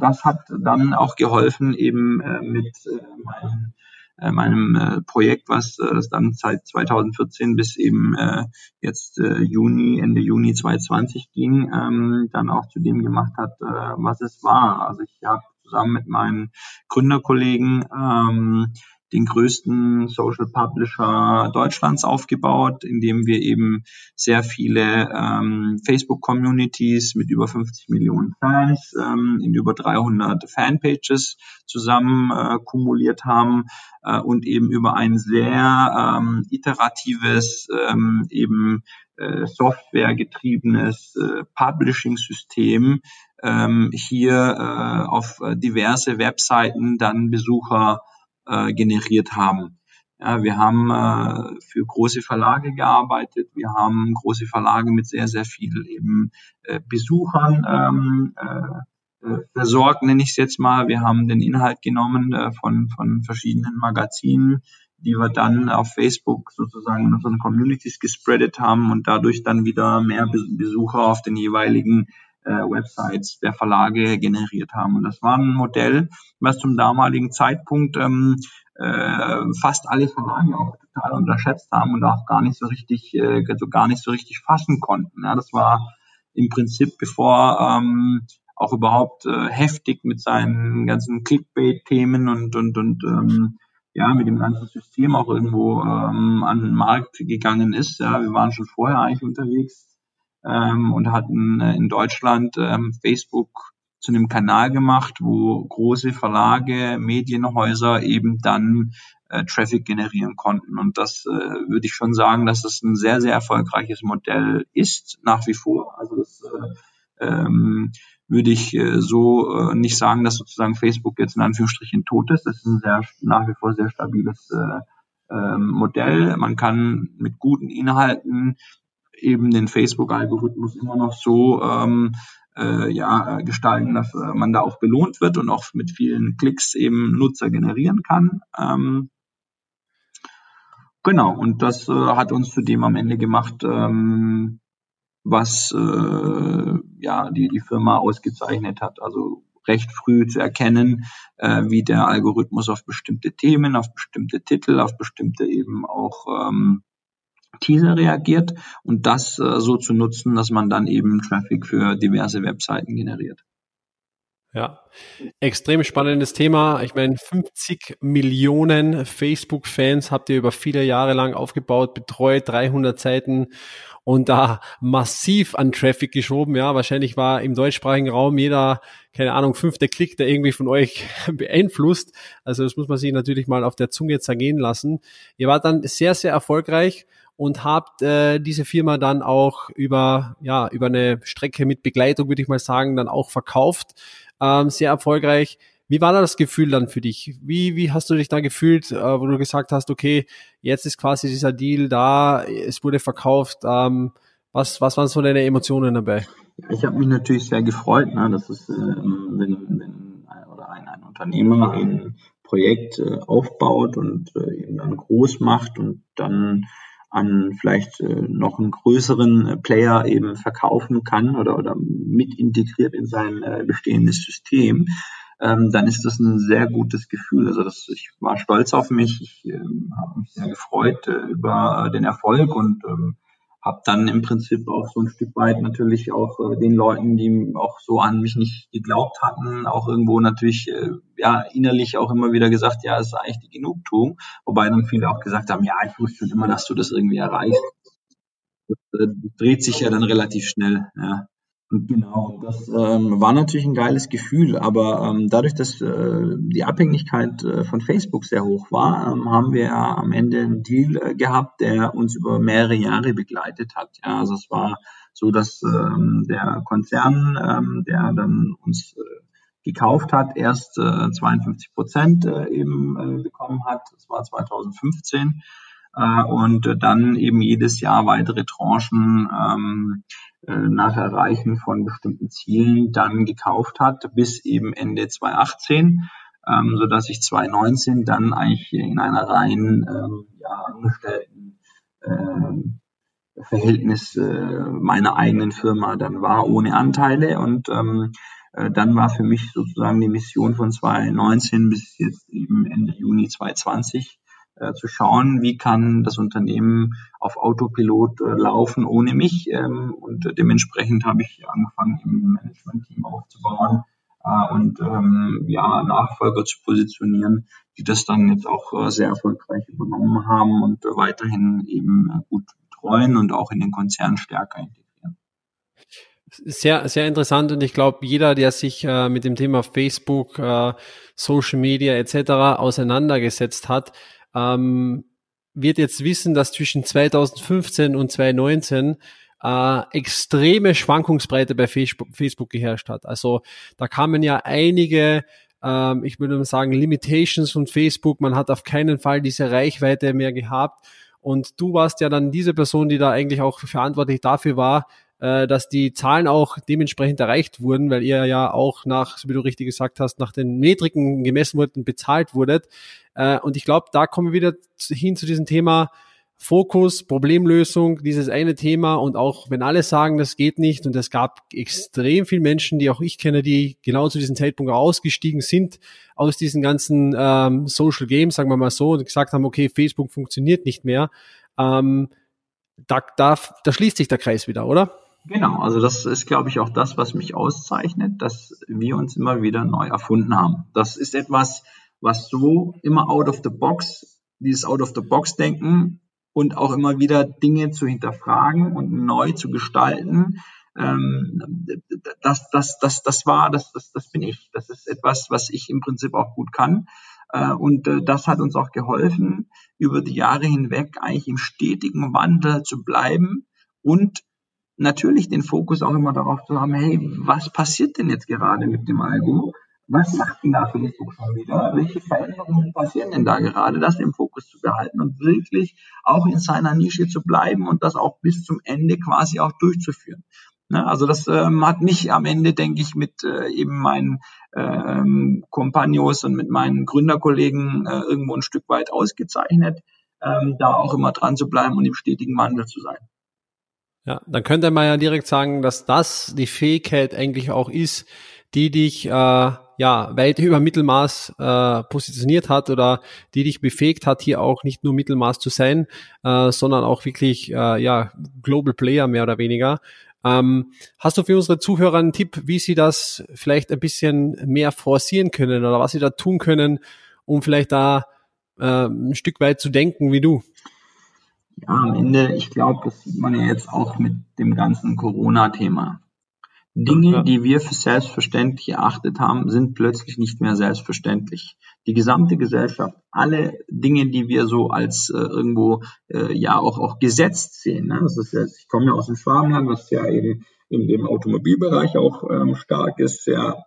das hat dann auch geholfen, eben äh, mit äh, meinem, äh, meinem äh, Projekt, was äh, dann seit 2014 bis eben äh, jetzt äh, Juni, Ende Juni 2020 ging, ähm, dann auch zu dem gemacht hat, äh, was es war. Also ich habe zusammen mit meinen Gründerkollegen ähm, den größten Social Publisher Deutschlands aufgebaut, indem wir eben sehr viele ähm, Facebook-Communities mit über 50 Millionen Fans ähm, in über 300 Fanpages zusammen äh, kumuliert haben äh, und eben über ein sehr ähm, iteratives, ähm, eben äh, softwaregetriebenes äh, Publishing-System ähm, hier äh, auf diverse Webseiten dann Besucher äh, generiert haben. Ja, wir haben äh, für große Verlage gearbeitet. Wir haben große Verlage mit sehr, sehr viel eben äh, Besuchern ähm, äh, äh versorgt, nenne ich es jetzt mal. Wir haben den Inhalt genommen äh, von, von verschiedenen Magazinen, die wir dann auf Facebook sozusagen in unseren Communities gespreadet haben und dadurch dann wieder mehr Besucher auf den jeweiligen äh, Websites der Verlage generiert haben. Und das war ein Modell, was zum damaligen Zeitpunkt ähm, äh, fast alle Verlage auch total unterschätzt haben und auch gar nicht so richtig, äh, also gar nicht so richtig fassen konnten. Ja, das war im Prinzip, bevor ähm, auch überhaupt äh, heftig mit seinen ganzen Clickbait-Themen und und und ähm, ja mit dem ganzen System auch irgendwo ähm, an den Markt gegangen ist. Ja, wir waren schon vorher eigentlich unterwegs ähm, und hatten äh, in Deutschland ähm, Facebook zu einem Kanal gemacht, wo große Verlage, Medienhäuser eben dann äh, Traffic generieren konnten. Und das äh, würde ich schon sagen, dass das ein sehr, sehr erfolgreiches Modell ist, nach wie vor. Also das äh, ähm, würde ich äh, so äh, nicht sagen, dass sozusagen Facebook jetzt in Anführungsstrichen tot ist. Das ist ein sehr nach wie vor sehr stabiles äh, ähm, Modell. Man kann mit guten Inhalten eben den Facebook-Algorithmus immer noch so ähm, äh, ja, gestalten, dass äh, man da auch belohnt wird und auch mit vielen Klicks eben Nutzer generieren kann. Ähm, genau, und das äh, hat uns zu dem am Ende gemacht, ähm, was äh, ja die, die Firma ausgezeichnet hat. Also recht früh zu erkennen, äh, wie der Algorithmus auf bestimmte Themen, auf bestimmte Titel, auf bestimmte eben auch ähm, Teaser reagiert und das äh, so zu nutzen, dass man dann eben Traffic für diverse Webseiten generiert. Ja, extrem spannendes Thema. Ich meine, 50 Millionen Facebook-Fans habt ihr über viele Jahre lang aufgebaut, betreut, 300 Seiten und da massiv an Traffic geschoben. Ja, wahrscheinlich war im deutschsprachigen Raum jeder, keine Ahnung, fünfte Klick, der irgendwie von euch beeinflusst. Also das muss man sich natürlich mal auf der Zunge zergehen lassen. Ihr wart dann sehr, sehr erfolgreich und habt äh, diese Firma dann auch über ja über eine Strecke mit Begleitung würde ich mal sagen dann auch verkauft ähm, sehr erfolgreich wie war da das Gefühl dann für dich? Wie wie hast du dich da gefühlt äh, wo du gesagt hast okay jetzt ist quasi dieser Deal da es wurde verkauft ähm, was was waren so deine Emotionen dabei? Ich habe mich natürlich sehr gefreut ne, dass es ähm, wenn, wenn oder ein, ein Unternehmer ein Projekt äh, aufbaut und äh, eben dann groß macht und dann an vielleicht äh, noch einen größeren äh, Player eben verkaufen kann oder, oder mit integriert in sein äh, bestehendes System, ähm, dann ist das ein sehr gutes Gefühl. Also das, ich war stolz auf mich, ich ähm, habe mich sehr gefreut äh, über den Erfolg und ähm, habe dann im Prinzip auch so ein Stück weit natürlich auch äh, den Leuten, die auch so an mich nicht geglaubt hatten, auch irgendwo natürlich äh, ja innerlich auch immer wieder gesagt, ja, es ist eigentlich die Genugtuung, wobei dann viele auch gesagt haben, ja, ich wusste immer, dass du das irgendwie erreichst. Das äh, dreht sich ja dann relativ schnell, ja. Genau, das ähm, war natürlich ein geiles Gefühl, aber ähm, dadurch, dass äh, die Abhängigkeit äh, von Facebook sehr hoch war, ähm, haben wir ja am Ende einen Deal äh, gehabt, der uns über mehrere Jahre begleitet hat. Ja, also es war so, dass ähm, der Konzern, ähm, der dann uns äh, gekauft hat, erst äh, 52 Prozent äh, eben äh, bekommen hat. Das war 2015 äh, und dann eben jedes Jahr weitere Tranchen ähm, äh, nach Erreichen von bestimmten Zielen dann gekauft hat, bis eben Ende 2018, ähm, so dass ich 2019 dann eigentlich in einer rein ähm, ja, angestellten ähm, Verhältnis äh, meiner eigenen Firma dann war ohne Anteile. Und ähm, äh, dann war für mich sozusagen die Mission von 2019 bis jetzt eben Ende Juni 2020 äh, zu schauen, wie kann das Unternehmen auf Autopilot äh, laufen ohne mich. Ähm, und dementsprechend habe ich angefangen, im Management-Team aufzubauen äh, und ähm, ja, Nachfolger zu positionieren, die das dann jetzt auch äh, sehr erfolgreich übernommen haben und äh, weiterhin eben äh, gut betreuen und auch in den Konzern stärker integrieren. Sehr, sehr interessant und ich glaube, jeder, der sich äh, mit dem Thema Facebook, äh, Social Media etc. auseinandergesetzt hat, ähm, wird jetzt wissen, dass zwischen 2015 und 2019 äh, extreme Schwankungsbreite bei Facebook, geherrscht hat. Also da kamen ja einige ähm, ich würde mal sagen, Limitations von Facebook. Man hat auf keinen Fall diese Reichweite mehr gehabt. Und du warst ja dann diese Person, die da eigentlich auch verantwortlich dafür war, äh, dass die Zahlen auch dementsprechend erreicht wurden, weil ihr ja auch nach, so wie du richtig gesagt hast, nach den Metriken gemessen wurden, bezahlt wurdet. Äh, und ich glaube, da kommen wir wieder hin zu diesem Thema, Fokus, Problemlösung, dieses eine Thema und auch wenn alle sagen, das geht nicht und es gab extrem viele Menschen, die auch ich kenne, die genau zu diesem Zeitpunkt ausgestiegen sind aus diesen ganzen ähm, Social Games, sagen wir mal so, und gesagt haben, okay, Facebook funktioniert nicht mehr. Ähm, da, da, da schließt sich der Kreis wieder, oder? Genau, also das ist, glaube ich, auch das, was mich auszeichnet, dass wir uns immer wieder neu erfunden haben. Das ist etwas, was so immer out of the box, dieses out of the box Denken und auch immer wieder Dinge zu hinterfragen und neu zu gestalten. Ähm, das, das, das, das war, das, das, das bin ich. Das ist etwas, was ich im Prinzip auch gut kann. Äh, und äh, das hat uns auch geholfen, über die Jahre hinweg eigentlich im stetigen Wandel zu bleiben und natürlich den Fokus auch immer darauf zu haben, hey, was passiert denn jetzt gerade mit dem Algo? was macht denn da Facebook schon wieder? Welche Veränderungen passieren denn da gerade? Das im Fokus zu behalten und wirklich auch in seiner Nische zu bleiben und das auch bis zum Ende quasi auch durchzuführen. Ne? Also das ähm, hat mich am Ende, denke ich, mit äh, eben meinen ähm, Kompagnons und mit meinen Gründerkollegen äh, irgendwo ein Stück weit ausgezeichnet, ähm, da auch immer dran zu bleiben und im stetigen Wandel zu sein. Ja, dann könnte man ja direkt sagen, dass das die Fähigkeit eigentlich auch ist, die dich äh, ja, weit über Mittelmaß äh, positioniert hat oder die dich befähigt hat, hier auch nicht nur Mittelmaß zu sein, äh, sondern auch wirklich äh, ja, Global Player mehr oder weniger. Ähm, hast du für unsere Zuhörer einen Tipp, wie sie das vielleicht ein bisschen mehr forcieren können oder was sie da tun können, um vielleicht da äh, ein Stück weit zu denken wie du? Ja, am Ende, ich glaube, das sieht man ja jetzt auch mit dem ganzen Corona-Thema. Dinge, ja. die wir für selbstverständlich erachtet haben, sind plötzlich nicht mehr selbstverständlich. Die gesamte Gesellschaft, alle Dinge, die wir so als äh, irgendwo äh, ja auch auch gesetzt sehen. Ne? Das ist jetzt, ich komme ja aus dem Schwabenland, was ja eben in dem Automobilbereich auch ähm, stark ist, sehr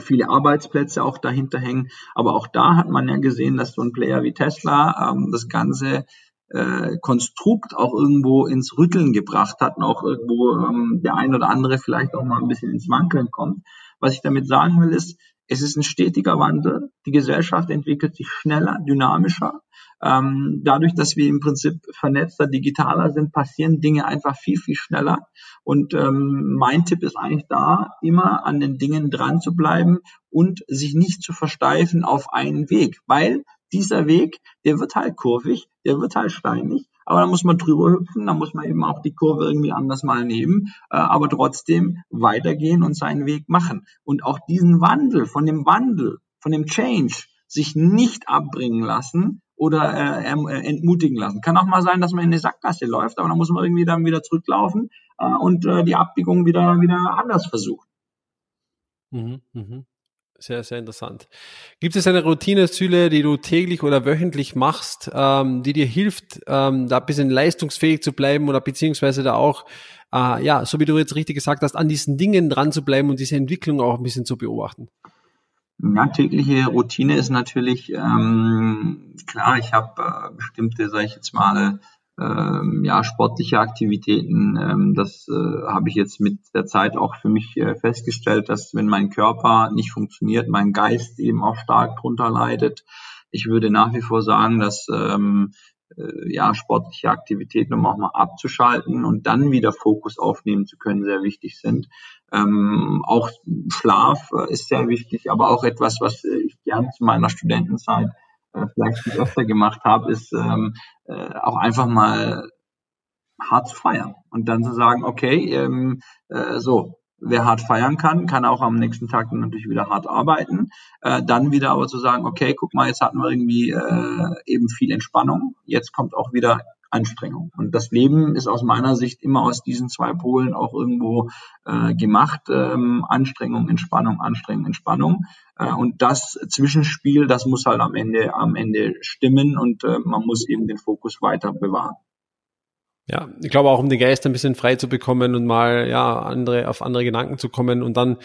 viele Arbeitsplätze auch dahinter hängen. Aber auch da hat man ja gesehen, dass so ein Player wie Tesla ähm, das Ganze äh, Konstrukt auch irgendwo ins Rütteln gebracht hat und auch irgendwo ähm, der ein oder andere vielleicht auch mal ein bisschen ins Wankeln kommt. Was ich damit sagen will, ist, es ist ein stetiger Wandel. Die Gesellschaft entwickelt sich schneller, dynamischer. Ähm, dadurch, dass wir im Prinzip vernetzter, digitaler sind, passieren Dinge einfach viel, viel schneller. Und ähm, mein Tipp ist eigentlich da, immer an den Dingen dran zu bleiben und sich nicht zu versteifen auf einen Weg, weil dieser Weg, der wird halt kurvig, der wird halt steinig, aber da muss man drüber hüpfen, da muss man eben auch die Kurve irgendwie anders mal nehmen, äh, aber trotzdem weitergehen und seinen Weg machen. Und auch diesen Wandel, von dem Wandel, von dem Change, sich nicht abbringen lassen oder äh, äh entmutigen lassen. Kann auch mal sein, dass man in eine Sackgasse läuft, aber dann muss man irgendwie dann wieder zurücklaufen äh, und äh, die Abbiegung wieder, wieder anders versuchen. Mhm, mh. Sehr, sehr interessant. Gibt es eine Routine, Süle, die du täglich oder wöchentlich machst, ähm, die dir hilft, ähm, da ein bisschen leistungsfähig zu bleiben oder beziehungsweise da auch, äh, ja, so wie du jetzt richtig gesagt hast, an diesen Dingen dran zu bleiben und diese Entwicklung auch ein bisschen zu beobachten? Ja, tägliche Routine ist natürlich ähm, klar, ich habe äh, bestimmte, sage ich jetzt mal, ähm, ja, sportliche Aktivitäten. Ähm, das äh, habe ich jetzt mit der Zeit auch für mich äh, festgestellt, dass wenn mein Körper nicht funktioniert, mein Geist eben auch stark drunter leidet. Ich würde nach wie vor sagen, dass ähm, äh, ja, sportliche Aktivitäten, um auch mal abzuschalten und dann wieder Fokus aufnehmen zu können, sehr wichtig sind. Ähm, auch Schlaf äh, ist sehr wichtig, aber auch etwas, was äh, ich gern zu meiner Studentenzeit äh, vielleicht nicht öfter gemacht habe, ist ähm, äh, auch einfach mal hart zu feiern und dann zu sagen, okay, ähm, äh, so, wer hart feiern kann, kann auch am nächsten Tag natürlich wieder hart arbeiten. Äh, dann wieder aber zu sagen, okay, guck mal, jetzt hatten wir irgendwie äh, eben viel Entspannung, jetzt kommt auch wieder Anstrengung. Und das Leben ist aus meiner Sicht immer aus diesen zwei Polen auch irgendwo äh, gemacht. Ähm, Anstrengung, Entspannung, Anstrengung, Entspannung. Äh, und das Zwischenspiel, das muss halt am Ende, am Ende stimmen und äh, man muss eben den Fokus weiter bewahren. Ja, ich glaube auch, um den Geist ein bisschen frei zu bekommen und mal ja andere auf andere Gedanken zu kommen und dann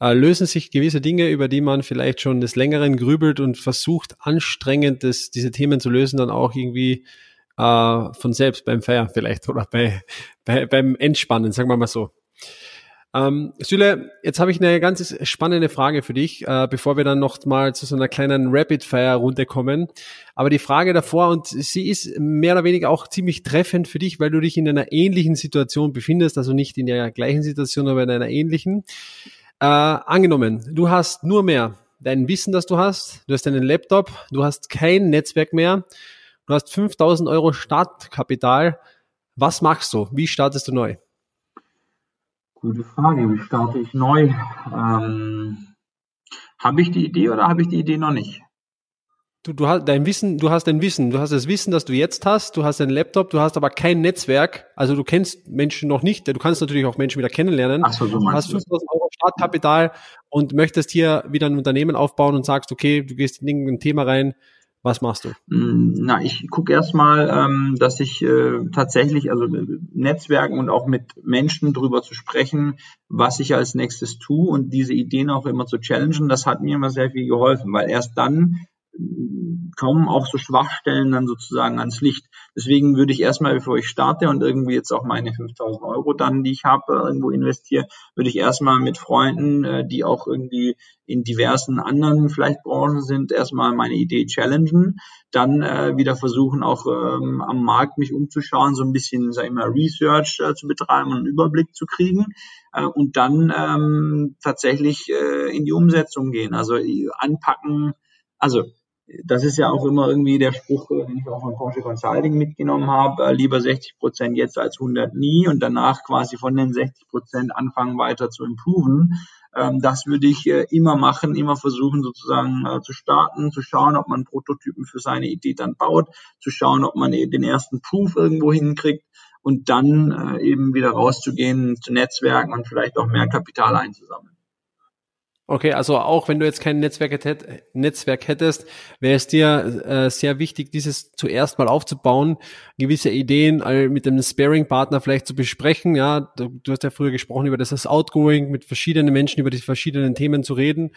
äh, lösen sich gewisse Dinge, über die man vielleicht schon des Längeren grübelt und versucht anstrengend das, diese Themen zu lösen, dann auch irgendwie äh, von selbst beim Feiern vielleicht oder bei, bei beim Entspannen, sagen wir mal so. Ähm, Süle, jetzt habe ich eine ganz spannende Frage für dich, äh, bevor wir dann noch mal zu so einer kleinen Rapid-Fire-Runde kommen. Aber die Frage davor, und sie ist mehr oder weniger auch ziemlich treffend für dich, weil du dich in einer ähnlichen Situation befindest, also nicht in der gleichen Situation, aber in einer ähnlichen. Äh, angenommen, du hast nur mehr dein Wissen, das du hast, du hast deinen Laptop, du hast kein Netzwerk mehr, du hast 5000 Euro Startkapital. Was machst du? Wie startest du neu? Gute Frage. Wie starte ich neu? Ähm, habe ich die Idee oder habe ich die Idee noch nicht? Du, du hast dein Wissen, du hast dein Wissen, du hast das Wissen, das du jetzt hast, du hast deinen Laptop, du hast aber kein Netzwerk, also du kennst Menschen noch nicht, du kannst natürlich auch Menschen wieder kennenlernen. Ach so, so du hast 5000 Euro Startkapital und möchtest hier wieder ein Unternehmen aufbauen und sagst, okay, du gehst in irgendein Thema rein, was machst du? Mm, na, ich gucke erstmal, ähm, dass ich äh, tatsächlich, also äh, Netzwerken und auch mit Menschen drüber zu sprechen, was ich als nächstes tue und diese Ideen auch immer zu challengen, das hat mir immer sehr viel geholfen, weil erst dann kommen auch so Schwachstellen dann sozusagen ans Licht. Deswegen würde ich erstmal, bevor ich starte und irgendwie jetzt auch meine 5000 Euro dann, die ich habe, irgendwo investiere, würde ich erstmal mit Freunden, äh, die auch irgendwie in diversen anderen vielleicht Branchen sind, erstmal meine Idee challengen, dann äh, wieder versuchen auch ähm, am Markt mich umzuschauen, so ein bisschen, sag ich mal, Research äh, zu betreiben und einen Überblick zu kriegen äh, und dann ähm, tatsächlich äh, in die Umsetzung gehen, also anpacken, also das ist ja auch immer irgendwie der Spruch, äh, den ich auch von Porsche Consulting mitgenommen habe, äh, lieber 60 Prozent jetzt als 100 nie und danach quasi von den 60 Prozent anfangen weiter zu improven. Ähm, das würde ich äh, immer machen, immer versuchen sozusagen zu starten, zu schauen, ob man Prototypen für seine Idee dann baut, zu schauen, ob man den ersten Proof irgendwo hinkriegt und dann eben wieder rauszugehen, zu Netzwerken und vielleicht auch mehr Kapital einzusammeln. Okay, also auch wenn du jetzt kein Netzwerk, hätt, Netzwerk hättest, wäre es dir äh, sehr wichtig, dieses zuerst mal aufzubauen, gewisse Ideen äh, mit einem Sparing-Partner vielleicht zu besprechen. Ja, du, du, hast ja früher gesprochen über das, Outgoing, mit verschiedenen Menschen über die verschiedenen Themen zu reden,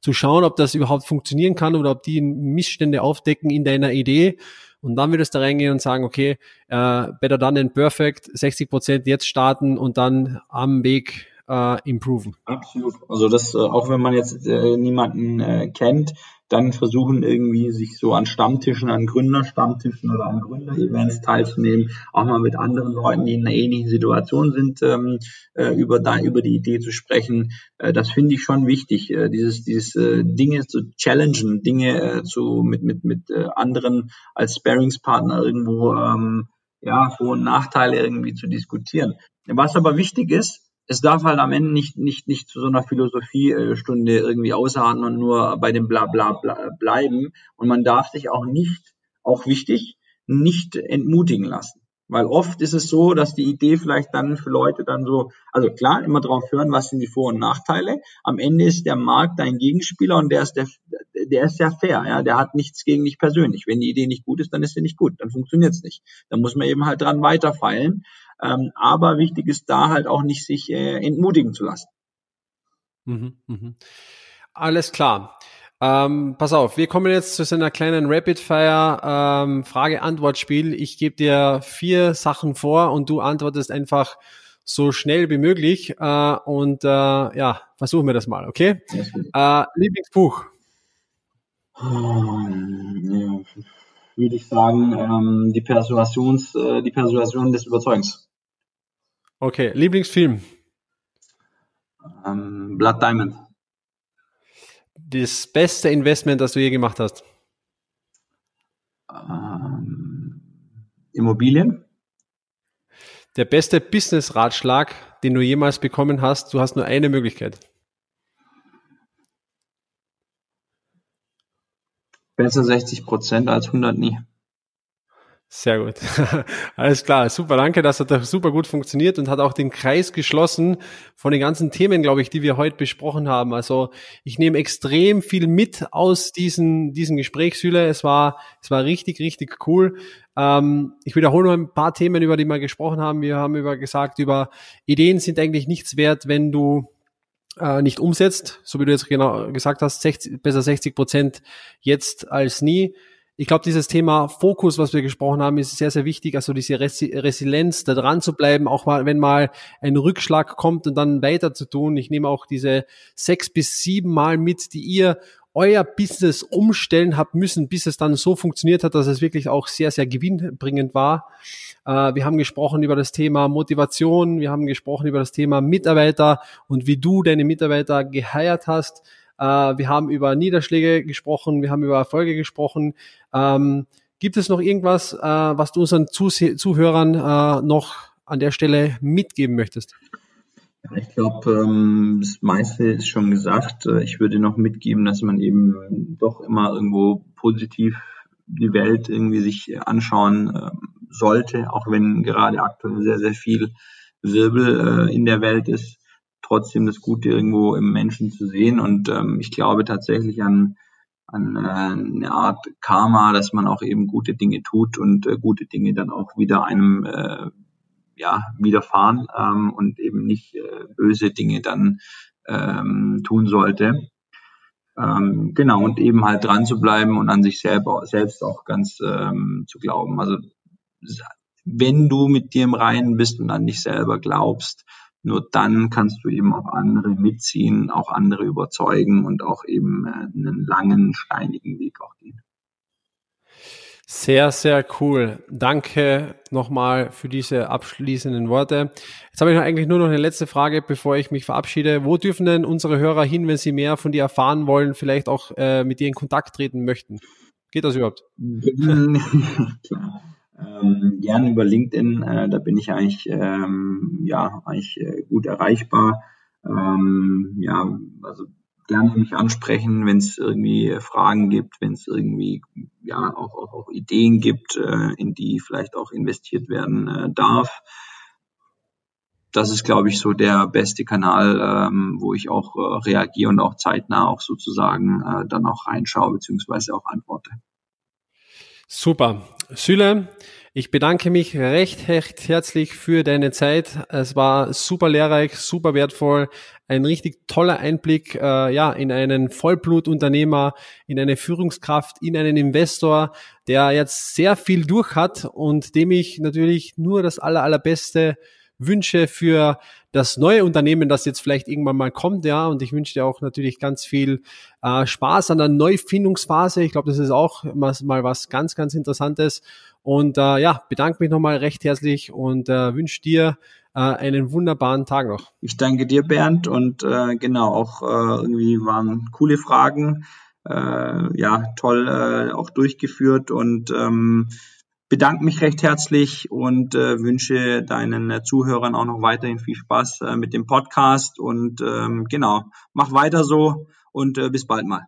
zu schauen, ob das überhaupt funktionieren kann oder ob die Missstände aufdecken in deiner Idee. Und dann würdest du reingehen und sagen, okay, äh, better done than perfect, 60 Prozent jetzt starten und dann am Weg äh, improven. Absolut. Also das, äh, auch wenn man jetzt äh, niemanden äh, kennt, dann versuchen irgendwie sich so an Stammtischen, an Gründerstammtischen oder an Gründerevents teilzunehmen, auch mal mit anderen Leuten, die in einer ähnlichen Situation sind, ähm, äh, über, da, über die Idee zu sprechen. Äh, das finde ich schon wichtig, äh, dieses, dieses äh, Dinge zu challengen, Dinge äh, zu, mit, mit, mit anderen als Sparingspartner irgendwo ähm, ja, Vor- und Nachteile irgendwie zu diskutieren. Was aber wichtig ist, es darf halt am Ende nicht, nicht, nicht zu so einer Philosophiestunde irgendwie ausharren und nur bei dem Blabla bla, bleiben. Und man darf sich auch nicht, auch wichtig, nicht entmutigen lassen. Weil oft ist es so, dass die Idee vielleicht dann für Leute dann so, also klar, immer drauf hören, was sind die Vor- und Nachteile. Am Ende ist der Markt dein Gegenspieler und der ist der, der ist sehr fair, ja, der hat nichts gegen dich persönlich. Wenn die Idee nicht gut ist, dann ist sie nicht gut, dann funktioniert es nicht. Dann muss man eben halt dran weiterfeilen. Ähm, aber wichtig ist da halt auch nicht sich äh, entmutigen zu lassen. Mhm, mh. Alles klar. Ähm, pass auf, wir kommen jetzt zu so einer kleinen Rapid-Fire ähm, Frage-Antwort-Spiel. Ich gebe dir vier Sachen vor und du antwortest einfach so schnell wie möglich. Äh, und äh, ja, versuchen wir das mal, okay? Äh, Lieblingsbuch. Ja. würde ich sagen, ähm, die, Persuasions, äh, die Persuasion des Überzeugens. Okay, Lieblingsfilm? Ähm, Blood Diamond. Das beste Investment, das du je gemacht hast? Ähm, Immobilien. Der beste Business-Ratschlag, den du jemals bekommen hast, du hast nur eine Möglichkeit. Besser 60 Prozent als 100 nie. Sehr gut. Alles klar. Super. Danke. Das hat super gut funktioniert und hat auch den Kreis geschlossen von den ganzen Themen, glaube ich, die wir heute besprochen haben. Also ich nehme extrem viel mit aus diesen, diesen Gesprächshülle. Es war, es war richtig, richtig cool. Ähm, ich wiederhole noch ein paar Themen, über die wir gesprochen haben. Wir haben über gesagt, über Ideen sind eigentlich nichts wert, wenn du äh, nicht umsetzt, so wie du jetzt genau gesagt hast, 60, besser 60 Prozent jetzt als nie. Ich glaube, dieses Thema Fokus, was wir gesprochen haben, ist sehr, sehr wichtig. Also diese Resi Resilienz, da dran zu bleiben, auch mal, wenn mal ein Rückschlag kommt und dann weiter zu tun. Ich nehme auch diese sechs bis sieben Mal mit, die ihr euer Business umstellen habt müssen, bis es dann so funktioniert hat, dass es wirklich auch sehr, sehr gewinnbringend war. Äh, wir haben gesprochen über das Thema Motivation, wir haben gesprochen über das Thema Mitarbeiter und wie du deine Mitarbeiter geheiert hast. Äh, wir haben über Niederschläge gesprochen, wir haben über Erfolge gesprochen. Ähm, gibt es noch irgendwas, äh, was du unseren Zuhörern noch an der Stelle mitgeben möchtest? Ich glaube, ähm, das meiste ist schon gesagt. Ich würde noch mitgeben, dass man eben doch immer irgendwo positiv die Welt irgendwie sich anschauen äh, sollte, auch wenn gerade aktuell sehr, sehr viel Wirbel äh, in der Welt ist, trotzdem das Gute irgendwo im Menschen zu sehen. Und ähm, ich glaube tatsächlich an, an äh, eine Art Karma, dass man auch eben gute Dinge tut und äh, gute Dinge dann auch wieder einem äh, ja, widerfahren ähm, und eben nicht äh, böse Dinge dann ähm, tun sollte. Ähm, genau, und eben halt dran zu bleiben und an sich selber, selbst auch ganz ähm, zu glauben. Also wenn du mit dir im Reinen bist und an dich selber glaubst, nur dann kannst du eben auch andere mitziehen, auch andere überzeugen und auch eben äh, einen langen, steinigen Weg auch gehen. Sehr, sehr cool. Danke nochmal für diese abschließenden Worte. Jetzt habe ich eigentlich nur noch eine letzte Frage, bevor ich mich verabschiede. Wo dürfen denn unsere Hörer hin, wenn sie mehr von dir erfahren wollen, vielleicht auch äh, mit dir in Kontakt treten möchten? Geht das überhaupt? Klar. Ähm, gern über LinkedIn, äh, da bin ich eigentlich, ähm, ja, eigentlich äh, gut erreichbar. Ähm, ja, also gerne mich ansprechen, wenn es irgendwie Fragen gibt, wenn es irgendwie ja auch, auch, auch Ideen gibt, äh, in die vielleicht auch investiert werden äh, darf. Das ist, glaube ich, so der beste Kanal, ähm, wo ich auch äh, reagiere und auch zeitnah auch sozusagen äh, dann auch reinschaue beziehungsweise auch antworte. Super. Süle, ich bedanke mich recht, recht herzlich für deine Zeit. Es war super lehrreich, super wertvoll, ein richtig toller Einblick äh, ja in einen Vollblutunternehmer, in eine Führungskraft, in einen Investor, der jetzt sehr viel durch hat und dem ich natürlich nur das aller allerbeste wünsche für das neue Unternehmen, das jetzt vielleicht irgendwann mal kommt, ja. Und ich wünsche dir auch natürlich ganz viel äh, Spaß an der Neufindungsphase. Ich glaube, das ist auch mal, mal was ganz, ganz Interessantes. Und äh, ja, bedanke mich nochmal recht herzlich und äh, wünsche dir äh, einen wunderbaren Tag noch. Ich danke dir, Bernd, und äh, genau, auch äh, irgendwie waren coole Fragen. Äh, ja, toll äh, auch durchgeführt und ähm, bedanke mich recht herzlich und äh, wünsche deinen äh, Zuhörern auch noch weiterhin viel Spaß äh, mit dem Podcast und ähm, genau, mach weiter so und äh, bis bald mal.